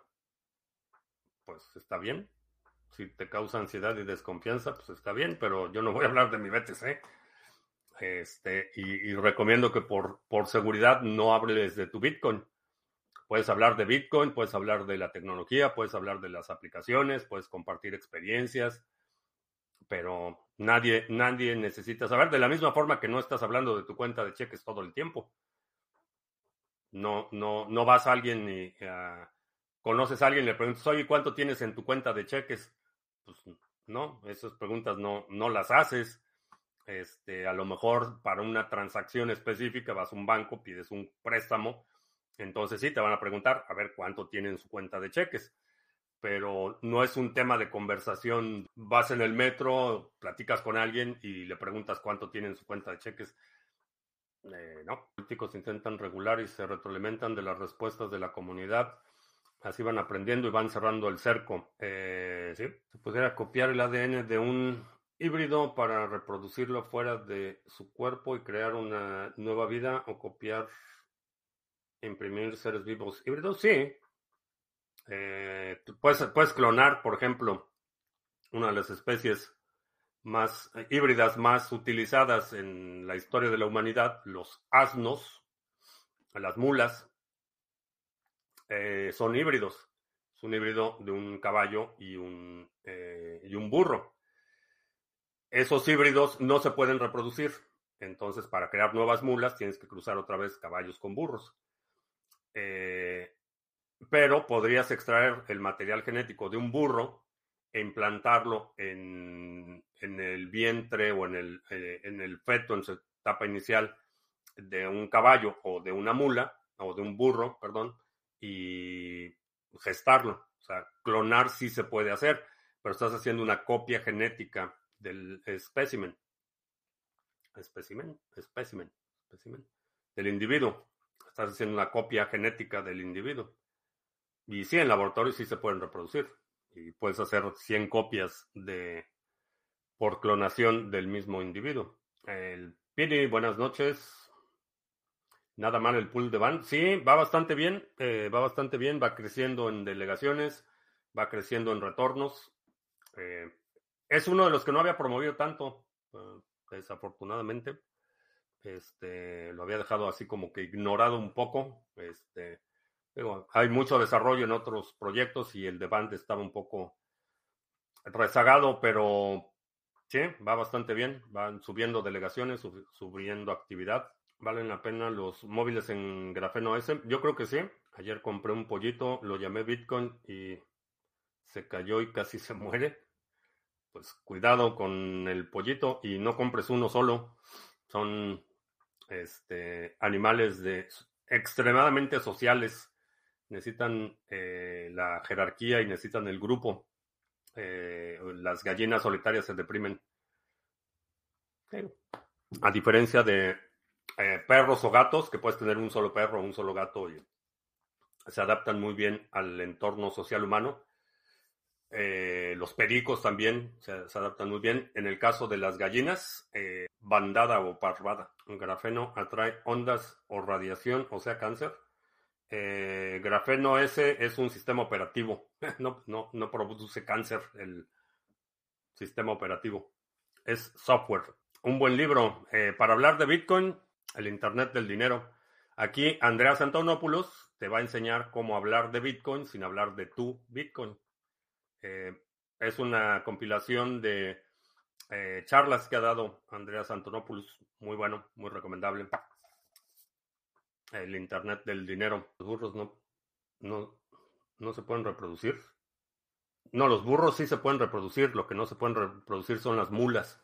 Pues está bien. Si te causa ansiedad y desconfianza, pues está bien, pero yo no voy a hablar de mi BTC. Este, y, recomiendo que por, por seguridad no hables de tu Bitcoin. Puedes hablar de Bitcoin, puedes hablar de la tecnología, puedes hablar de las aplicaciones, puedes compartir experiencias, pero nadie, nadie necesita saber, de la misma forma que no estás hablando de tu cuenta de cheques todo el tiempo. No, no, no vas a alguien y conoces a alguien y le preguntas, oye, ¿cuánto tienes en tu cuenta de cheques? Pues no, esas preguntas no, no las haces. Este, a lo mejor para una transacción específica vas a un banco, pides un préstamo, entonces sí te van a preguntar, a ver cuánto tiene en su cuenta de cheques pero no es un tema de conversación. Vas en el metro, platicas con alguien y le preguntas cuánto tiene en su cuenta de cheques. Eh, no, los políticos intentan regular y se retroalimentan de las respuestas de la comunidad. Así van aprendiendo y van cerrando el cerco. Eh, sí, se pudiera copiar el ADN de un híbrido para reproducirlo fuera de su cuerpo y crear una nueva vida o copiar, imprimir seres vivos híbridos. Sí, eh, puedes, puedes clonar, por ejemplo, una de las especies más eh, híbridas más utilizadas en la historia de la humanidad, los asnos, las mulas, eh, son híbridos. Es un híbrido de un caballo y un, y un burro. Esos híbridos no se pueden reproducir. Entonces, para crear nuevas mulas, tienes que cruzar otra vez caballos con burros. Pero podrías extraer el material genético de un burro e implantarlo en, el vientre o en el, eh, en el feto, en su etapa inicial de un caballo o de una mula o de un burro, perdón, y gestarlo. O sea, clonar sí se puede hacer, pero estás haciendo una copia genética del espécimen. Espécimen, espécimen, espécimen, del individuo. Estás haciendo una copia genética del individuo. Y sí, en laboratorio sí se pueden reproducir. Y puedes hacer 100 copias de por clonación del mismo individuo. El Pini, buenas noches. Nada mal el pool de Band. Sí, va bastante bien, eh, va bastante bien, va creciendo en delegaciones, va creciendo en retornos. Eh, es uno de los que no había promovido tanto, eh, desafortunadamente. Este, lo había dejado así como que ignorado un poco. Este, hay mucho desarrollo en otros proyectos y el de Band estaba un poco rezagado, pero sí, va bastante bien. Van subiendo delegaciones, subiendo actividad. ¿Valen la pena los móviles en grafeno S? Yo creo que sí. Ayer compré un pollito, lo llamé Bitcoin y se cayó y casi se [LAUGHS] muere. Pues cuidado con el pollito y no compres uno solo. Son este, animales de extremadamente sociales. Necesitan eh, la jerarquía y necesitan el grupo. Eh, las gallinas solitarias se deprimen. A diferencia de eh, perros o gatos, que puedes tener un solo perro o un solo gato y se adaptan muy bien al entorno social humano. Eh, los pericos también se, adaptan muy bien. En el caso de las gallinas, eh, bandada o parvada. Un grafeno atrae ondas o radiación, o sea, cáncer. Grafeno S es un sistema operativo. [LAUGHS] No, produce cáncer el sistema operativo. Es software. Un buen libro para hablar de Bitcoin el Internet del dinero. Aquí Andreas Antonopoulos te va a enseñar cómo hablar de Bitcoin sin hablar de tu Bitcoin. Eh, es una compilación de eh, charlas que ha dado Andreas Antonopoulos. Muy bueno, muy recomendable. El Internet del dinero. Los burros no, no, no se pueden reproducir. No, los burros sí se pueden reproducir. Lo que no se pueden reproducir son las mulas.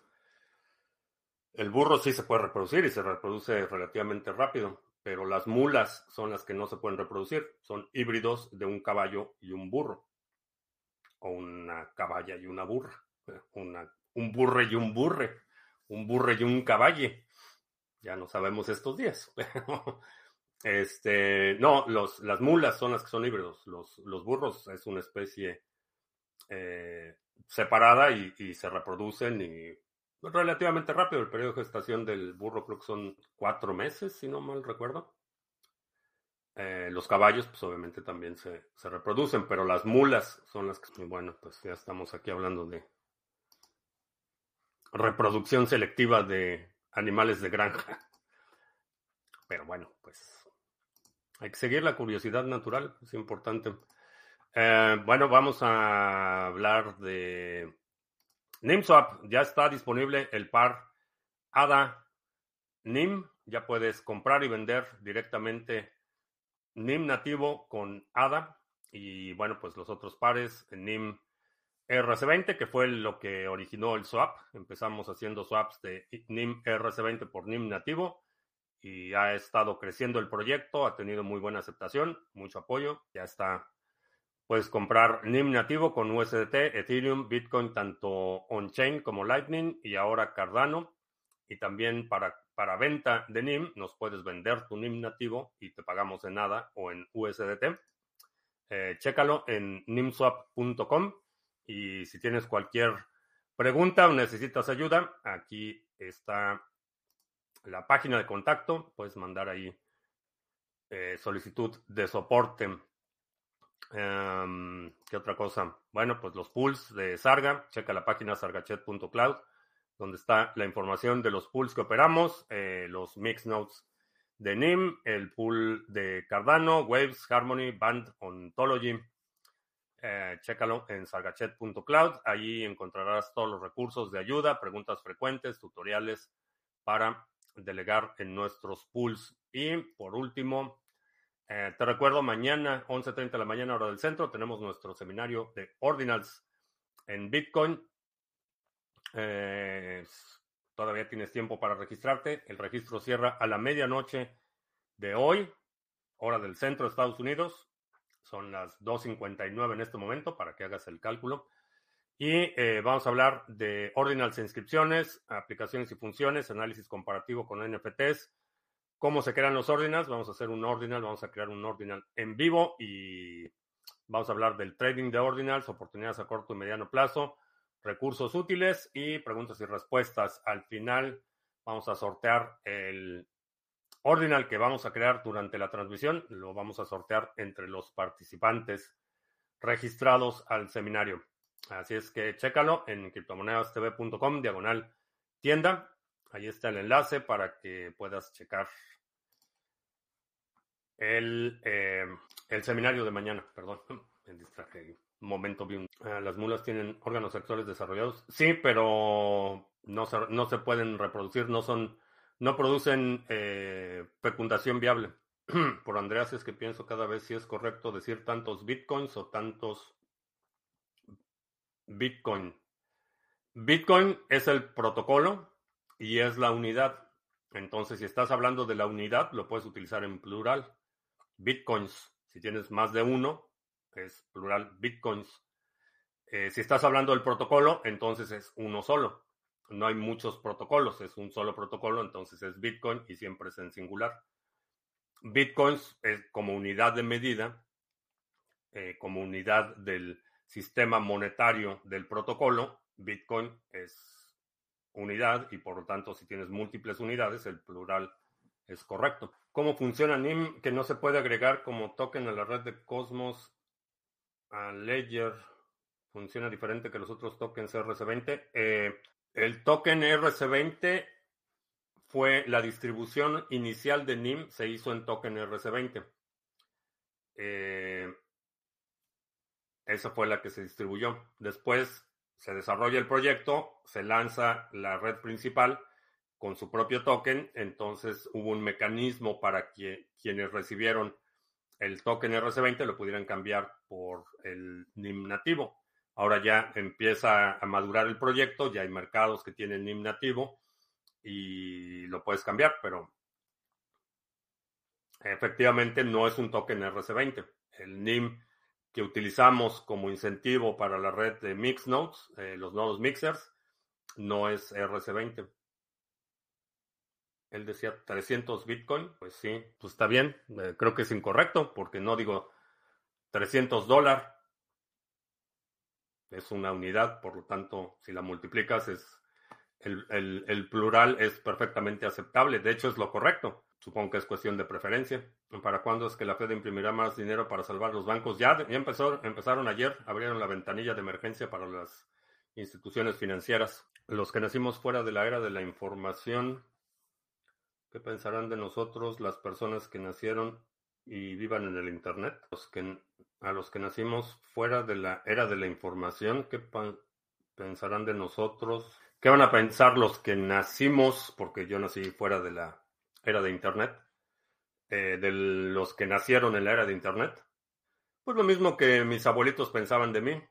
El burro sí se puede reproducir y se reproduce relativamente rápido, pero las mulas son las que no se pueden reproducir. Son híbridos de un caballo y un burro. O una caballa y una burra. Una, un burre y un burre. Un burre y un caballe. Ya no sabemos estos días. [LAUGHS] este, no, los, las mulas son las que son híbridos. Los, los burros es una especie eh, separada y, se reproducen y relativamente rápido. El periodo de gestación del burro creo que son cuatro meses, si no mal recuerdo. Eh, los caballos, pues obviamente también se, reproducen, pero las mulas son las que... Bueno, pues ya estamos aquí hablando de reproducción selectiva de animales de granja. Pero bueno, pues hay que seguir la curiosidad natural, es importante. Eh, bueno, vamos a hablar de NIMSwap ya está disponible el par ADA NIM. Ya puedes comprar y vender directamente NIM nativo con ADA. Y bueno, pues los otros pares, NIM RC20, que fue lo que originó el swap. Empezamos haciendo swaps de NIM RC20 por NIM nativo y ha estado creciendo el proyecto, ha tenido muy buena aceptación, mucho apoyo, ya está Puedes comprar NIM nativo con USDT, Ethereum, Bitcoin, tanto on-chain como Lightning y ahora Cardano. Y también para, para venta de NIM nos puedes vender tu NIM nativo y te pagamos en nada o en USDT. Eh, chécalo en nimswap.com y si tienes cualquier pregunta o necesitas ayuda, aquí está la página de contacto. Puedes mandar ahí eh, solicitud de soporte. Em, ¿Qué otra cosa? Bueno, pues los pools de Sarga. Checa la página sargachet.cloud, donde está la información de los pools que operamos, eh, los mix notes de NIM, el pool de Cardano, Waves, Harmony, Band, Ontology. Eh, chécalo en sargachet.cloud. Allí encontrarás todos los recursos de ayuda, preguntas frecuentes, tutoriales para delegar en nuestros pools. Y por último, eh, te recuerdo, mañana, 11.30 de la mañana, hora del centro, tenemos nuestro seminario de Ordinals en Bitcoin. Eh, todavía tienes tiempo para registrarte. El registro cierra a la medianoche de hoy, hora del centro de Estados Unidos. Son las 2.59 en este momento para que hagas el cálculo. Y eh, vamos a hablar de Ordinals e inscripciones, aplicaciones y funciones, análisis comparativo con NFTs cómo se crean los ordinals. Vamos a hacer un ordinal, vamos a crear un ordinal en vivo y vamos a hablar del trading de ordinals, oportunidades a corto y mediano plazo, recursos útiles y preguntas y respuestas. Al final vamos a sortear el ordinal que vamos a crear durante la transmisión lo vamos a sortear entre los participantes registrados al seminario. Así es que chécalo en criptomonedastv.com, diagonal tienda. Ahí está el enlace para que puedas checar el, eh, el seminario de mañana. Perdón, [LAUGHS] me distraje. Un momento vi ah, las mulas tienen órganos sexuales desarrollados. Sí, pero no se, no se pueden reproducir, no son, no producen eh, fecundación viable. [CLEARS THROAT] Por Andreas es que pienso cada vez si es correcto decir tantos bitcoins o tantos bitcoin. Bitcoin es el protocolo y es la unidad. Entonces, si estás hablando de la unidad, lo puedes utilizar en plural. Bitcoins, si tienes más de uno, es plural bitcoins. Eh, si estás hablando del protocolo, entonces es uno solo. No hay muchos protocolos, es un solo protocolo, entonces es Bitcoin y siempre es en singular. Bitcoins es como unidad de medida, eh, como unidad del sistema monetario del protocolo. Bitcoin es unidad y por lo tanto si tienes múltiples unidades, el plural es correcto. ¿Cómo funciona NIM que no se puede agregar como token a la red de Cosmos a Ledger? Funciona diferente que los otros tokens RC20. Eh, el token RC20 fue la distribución inicial de NIM, se hizo en token RC20. Eh, esa fue la que se distribuyó. Después se desarrolla el proyecto, se lanza la red principal con su propio token, entonces hubo un mecanismo para que quienes recibieron el token RC20 lo pudieran cambiar por el NIM nativo. Ahora ya empieza a madurar el proyecto, ya hay mercados que tienen NIM nativo y lo puedes cambiar, pero efectivamente no es un token RC20. El NIM que utilizamos como incentivo para la red de Mix Nodes, eh, los nodos mixers, no es RC20. Él decía 300 Bitcoin, pues sí, pues está bien, eh, creo que es incorrecto porque no digo 300 dólares, es una unidad, por lo tanto, si la multiplicas es el, plural es perfectamente aceptable, de hecho es lo correcto. Supongo que es cuestión de preferencia. ¿Para cuándo es que la Fed imprimirá más dinero para salvar los bancos? Ya, ya empezó, empezaron ayer, abrieron la ventanilla de emergencia para las instituciones financieras. Los que nacimos fuera de la era de la información, ¿qué pensarán de nosotros las personas que nacieron y vivan en el Internet? Los que, a los que nacimos fuera de la era de la información, ¿qué pensarán de nosotros? ¿Qué van a pensar los que nacimos, porque yo nací fuera de la era de Internet, eh, de los que nacieron en la era de Internet? Pues lo mismo que mis abuelitos pensaban de mí,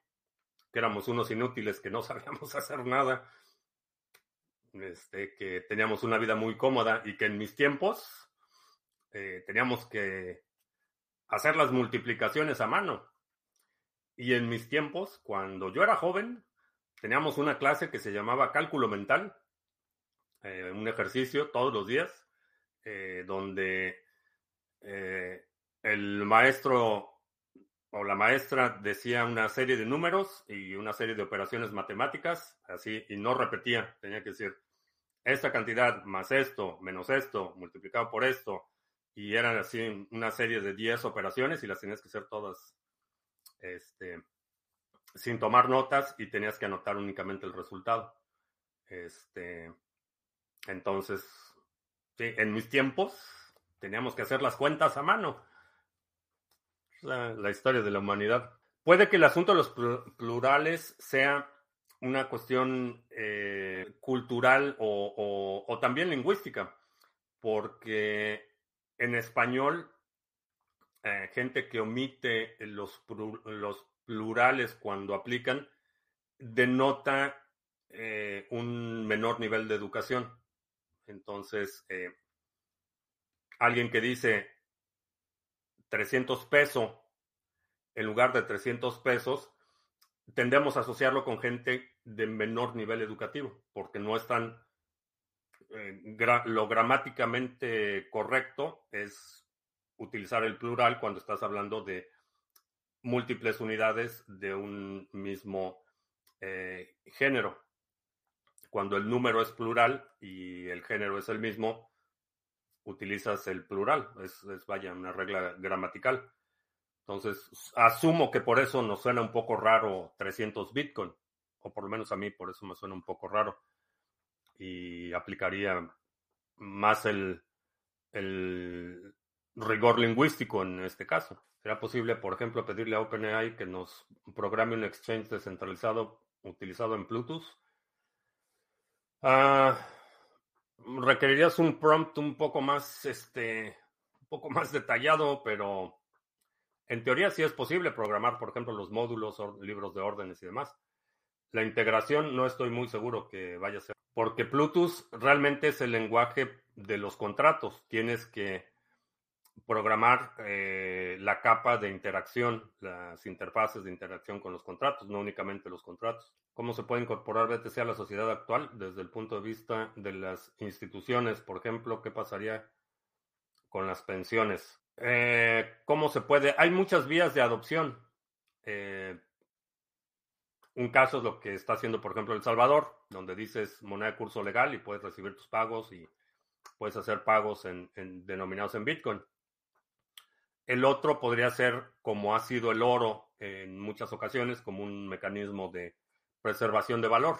que éramos unos inútiles, que no [LAUGHS] sabíamos hacer nada, este, que teníamos una vida muy cómoda y que en mis tiempos eh, teníamos que hacer las multiplicaciones a mano. Y en mis tiempos, cuando yo era joven, teníamos una clase que se llamaba cálculo mental, eh, un ejercicio todos los días, eh, donde eh, el maestro o la maestra decía una serie de números y una serie de operaciones matemáticas, así, y no repetía, tenía que decir, esta cantidad más esto, menos esto, multiplicado por esto, y eran así una serie de 10 operaciones y las tenías que hacer todas este, sin tomar notas y tenías que anotar únicamente el resultado. Este, entonces, en mis tiempos teníamos que hacer las cuentas a mano. La, historia de la humanidad. Puede que el asunto de los plurales sea una cuestión eh, cultural o, también lingüística, porque en español, eh, gente que omite los, los plurales cuando aplican denota eh, un menor nivel de educación. Entonces, eh, alguien que dice 300 pesos en lugar de 300 pesos, tendemos a asociarlo con gente de menor nivel educativo, porque no es tan... Eh, lo gramáticamente correcto es utilizar el plural cuando estás hablando de múltiples unidades de un mismo eh, género. Cuando el número es plural y el género es el mismo, utilizas el plural. Es, vaya, una regla gramatical. Entonces, asumo que por eso nos suena un poco raro 300 Bitcoin, o por lo menos a mí por eso me suena un poco raro. Y aplicaría más el, el rigor lingüístico en este caso. ¿Será posible, por ejemplo, pedirle a OpenAI que nos programe un exchange descentralizado utilizado en Bluetooth? Uh, requerirías un prompt un poco más, este, un poco más detallado, pero en teoría sí es posible programar, por ejemplo, los módulos, libros de órdenes y demás. La integración no estoy muy seguro que vaya a ser, porque Bluetooth realmente es el lenguaje de los contratos. Tienes que programar eh, la capa de interacción, las interfaces de interacción con los contratos, no únicamente los contratos. ¿Cómo se puede incorporar BTC a la sociedad actual desde el punto de vista de las instituciones? Por ejemplo, ¿qué pasaría con las pensiones? Eh, ¿Cómo se puede? Hay muchas vías de adopción. Eh, un caso es lo que está haciendo, por ejemplo, El Salvador, donde dices moneda de curso legal y puedes recibir tus pagos y puedes hacer pagos en, denominados en Bitcoin. El otro podría ser, como ha sido el oro en muchas ocasiones, como un mecanismo de preservación de valor.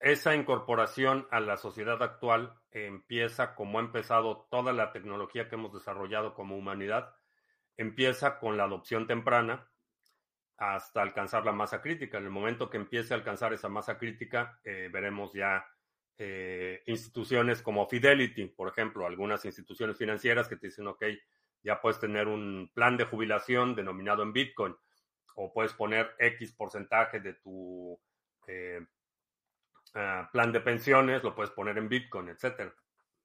Esa incorporación a la sociedad actual empieza como ha empezado toda la tecnología que hemos desarrollado como humanidad, empieza con la adopción temprana hasta alcanzar la masa crítica. En el momento que empiece a alcanzar esa masa crítica, eh, veremos ya eh, instituciones como Fidelity, por ejemplo, algunas instituciones financieras que te dicen, ok, ya puedes tener un plan de jubilación denominado en Bitcoin, o puedes poner X porcentaje de tu eh, ah, plan de pensiones, lo puedes poner en Bitcoin, etcétera.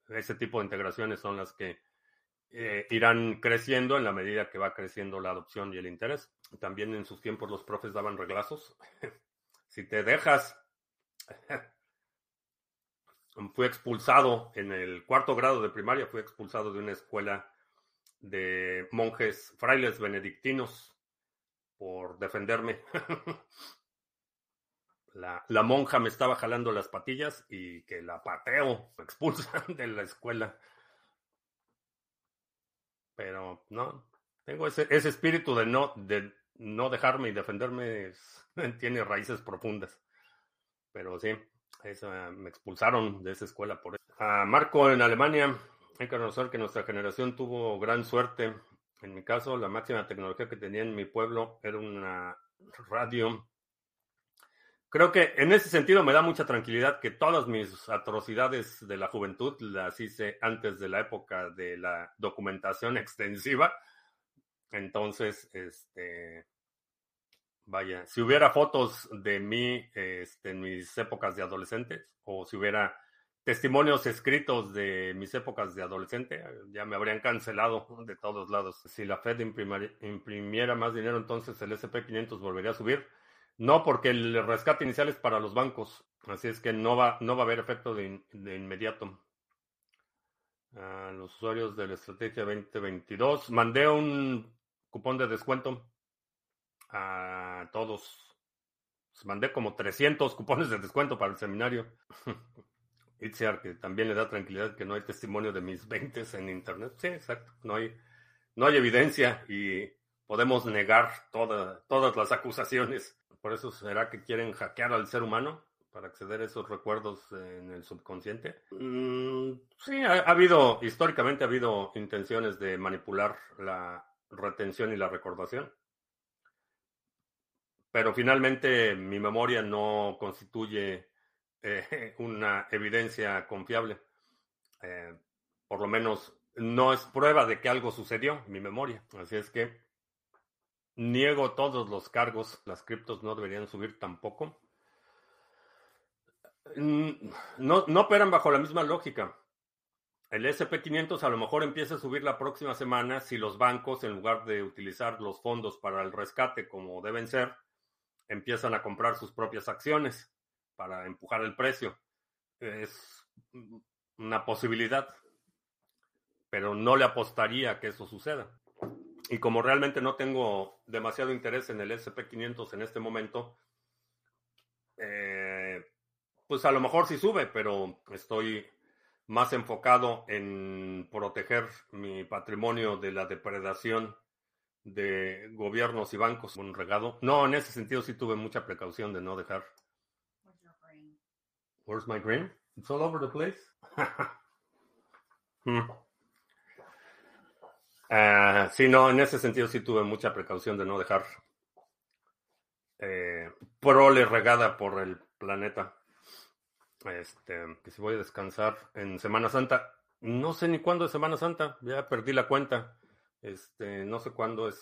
Ese tipo de integraciones son las que eh, irán creciendo en la medida que va creciendo la adopción y el interés. También en sus tiempos los profes daban reglazos. [LAUGHS] si te dejas fui expulsado en el cuarto grado de primaria, fui expulsado de una escuela de monjes frailes benedictinos por defenderme. [LAUGHS] La, monja me estaba jalando las patillas y que la pateo, me expulsan [LAUGHS] de la escuela. Pero no, tengo ese, ese espíritu de no, de no dejarme y defenderme, [LAUGHS] tiene raíces profundas. Pero sí, me expulsaron de esa escuela por eso. A Marco en Alemania, hay que reconocer que nuestra generación tuvo gran suerte. En mi caso, la máxima tecnología que tenía en mi pueblo era una radio. Creo que en ese sentido me da mucha tranquilidad que todas mis atrocidades de la juventud las hice antes de la época de la documentación [LAUGHS] extensiva. Entonces, este, Vaya, si hubiera fotos de mí este, en mis épocas de adolescente, o si hubiera testimonios escritos de mis épocas de adolescente, ya me habrían cancelado de todos lados. Si la Fed imprimiera más dinero, entonces el SP500 volvería a subir. No, porque el rescate inicial es para los bancos, así es que no va, no va a haber efecto de, de inmediato. A los usuarios de la estrategia 2022, mandé un cupón de descuento a todos. Les mandé como 300 cupones de descuento para el seminario. [LAUGHS] Itziar, que también le da tranquilidad que no hay testimonio de mis 20 en internet. Sí, exacto. No hay, no hay evidencia y podemos negar todas las acusaciones. Por eso será que quieren hackear al ser humano para acceder a esos recuerdos en el subconsciente. Mm, sí, ha, habido, históricamente ha habido intenciones de manipular la retención y la recordación pero finalmente mi memoria no constituye eh, [LAUGHS] una evidencia confiable. Eh, por lo menos no es prueba de que algo sucedió, mi memoria. Así es que niego todos los cargos. Las criptos no deberían subir tampoco. Mm, no, no operan bajo la misma lógica. El SP500 a lo mejor empieza a subir la próxima semana si los bancos, en lugar de utilizar los fondos para el rescate como deben ser, empiezan a comprar sus propias acciones para empujar el precio. Es una posibilidad, pero no le apostaría que eso suceda. Y como realmente no tengo demasiado interés en el SP500 en este momento, eh, pues a lo mejor sí sube, pero estoy más enfocado en proteger mi patrimonio de la depredación de gobiernos y bancos. Un regado. No, en ese sentido sí tuve mucha precaución de no dejar. Where's my green? It's all over the place. [LAUGHS] hmm. uh, sí, no, en ese sentido sí tuve mucha precaución de no dejar eh, prole regada por el planeta. Este, que si voy a descansar en Semana Santa. No sé ni cuándo es Semana Santa, ya perdí la cuenta. Este, no sé cuándo es.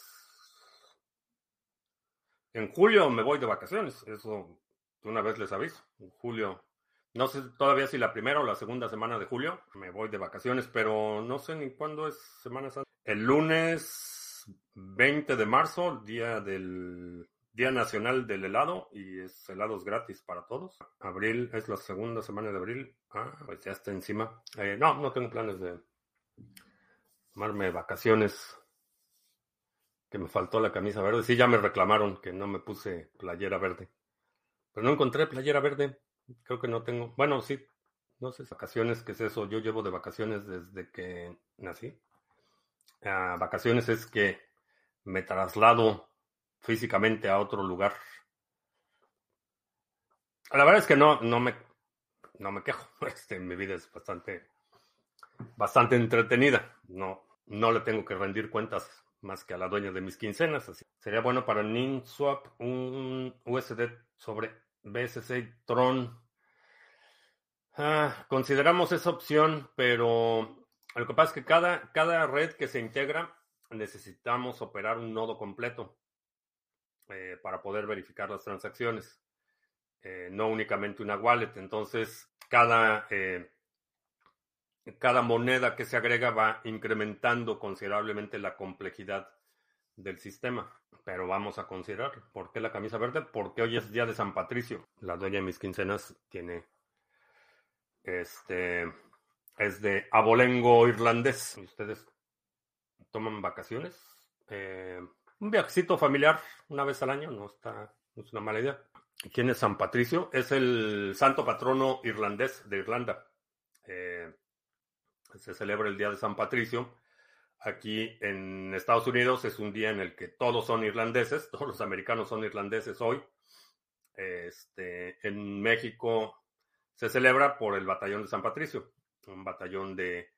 En julio me voy de vacaciones, eso una vez les aviso. En julio, no sé todavía si la primera o la segunda semana de julio me voy de vacaciones, pero no sé ni cuándo es Semana Santa. El lunes 20 de marzo, día del Día Nacional del Helado y es helados gratis para todos. Abril es la segunda semana de abril. Ah, pues ya está encima. Eh, no, no tengo planes de tomarme vacaciones. Que me faltó la camisa verde. Sí, ya me reclamaron que no me puse playera verde. Pero no encontré playera verde. Creo que no tengo. Bueno, sí. No sé, vacaciones, ¿qué es eso? Yo llevo de vacaciones desde que nací. Ah, vacaciones es que me traslado físicamente a otro lugar. La verdad es que no, no me, no me quejo. [LAUGHS] Este, mi vida es bastante, bastante entretenida. No, no le tengo que rendir cuentas más que a la dueña de mis quincenas. Así. Sería bueno para NinSwap un USD sobre BSC Tron. Ah, consideramos esa opción, pero lo que pasa es que cada, cada red que se integra necesitamos operar un nodo completo. Eh, para poder verificar las transacciones, eh, no únicamente una wallet. Entonces, cada, eh, cada moneda que se agrega va incrementando considerablemente la complejidad del sistema. Pero vamos a considerar, ¿por qué la camisa verde? Porque hoy es día de San Patricio. La dueña de mis quincenas tiene este es de abolengo irlandés. ¿Ustedes toman vacaciones? un viajecito familiar una vez al año no está, no es una mala idea. ¿Quién es San Patricio? Es el santo patrono irlandés de Irlanda. Eh, se celebra el Día de San Patricio. Aquí en Estados Unidos es un día en el que todos son irlandeses, [LAUGHS] todos los americanos son irlandeses hoy. Este, en México se celebra por el Batallón de San Patricio, un batallón de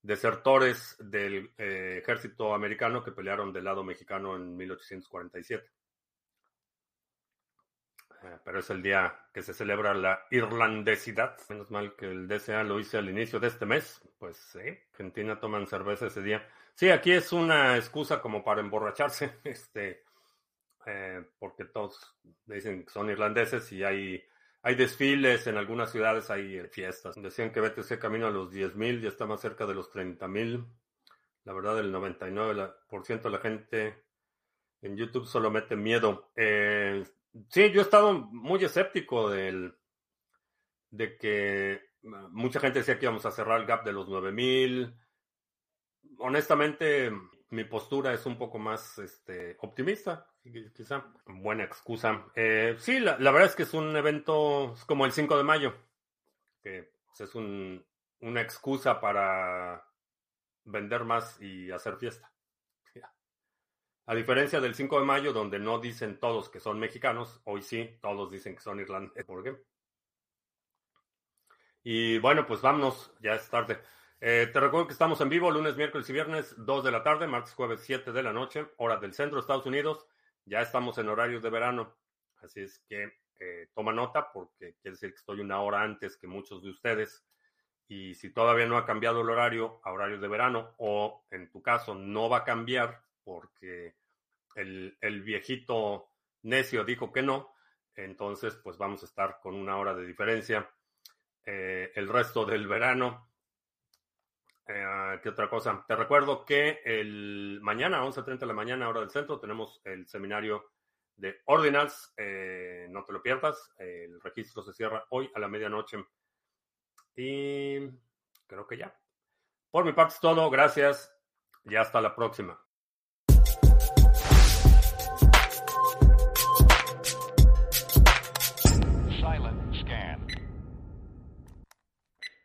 desertores del eh, ejército americano que pelearon del lado mexicano en 1847. Pero es el día que se celebra la irlandesidad. Menos mal que el DCA lo hice al inicio de este mes. Pues sí, Argentina toman cerveza ese día. Sí, aquí es una excusa como para emborracharse, [LAUGHS] este, eh, porque todos dicen que son irlandeses y hay hay desfiles, en algunas ciudades hay fiestas. Decían que BTC camino a los 10.000, ya está más cerca de los 30.000. La verdad, el 99% de la gente en YouTube solo mete miedo. Sí, yo he estado muy escéptico del, de que mucha gente decía que íbamos a cerrar el gap de los 9000. Honestamente, mi postura es un poco más este, optimista, quizá. Buena excusa. Eh, sí, la, verdad es que es un evento como el 5 de mayo, que es una excusa para vender más y hacer fiesta. A diferencia del 5 de mayo, donde no dicen todos que son mexicanos, hoy sí, todos dicen que son irlandeses. ¿Por qué? Y bueno, pues vámonos, ya es tarde. Eh, te recuerdo que estamos en vivo lunes, miércoles y viernes, 2 de la tarde, martes, jueves, 7 de la noche, hora del centro de Estados Unidos. Ya estamos en horarios de verano, así es que eh, toma nota porque quiere decir que estoy una hora antes que muchos de ustedes. Y si todavía no ha cambiado el horario a horarios de verano, o en tu caso no va a cambiar porque el, el viejito necio dijo que no, entonces pues vamos a estar con una hora de diferencia eh, el resto del verano. Eh, ¿Qué otra cosa? Te recuerdo que el mañana, 11.30 de la mañana, hora del centro, tenemos el seminario de Ordinals. Eh, no te lo pierdas. El registro se cierra hoy a la medianoche. Y creo que ya. Por mi parte es todo. Gracias y hasta la próxima.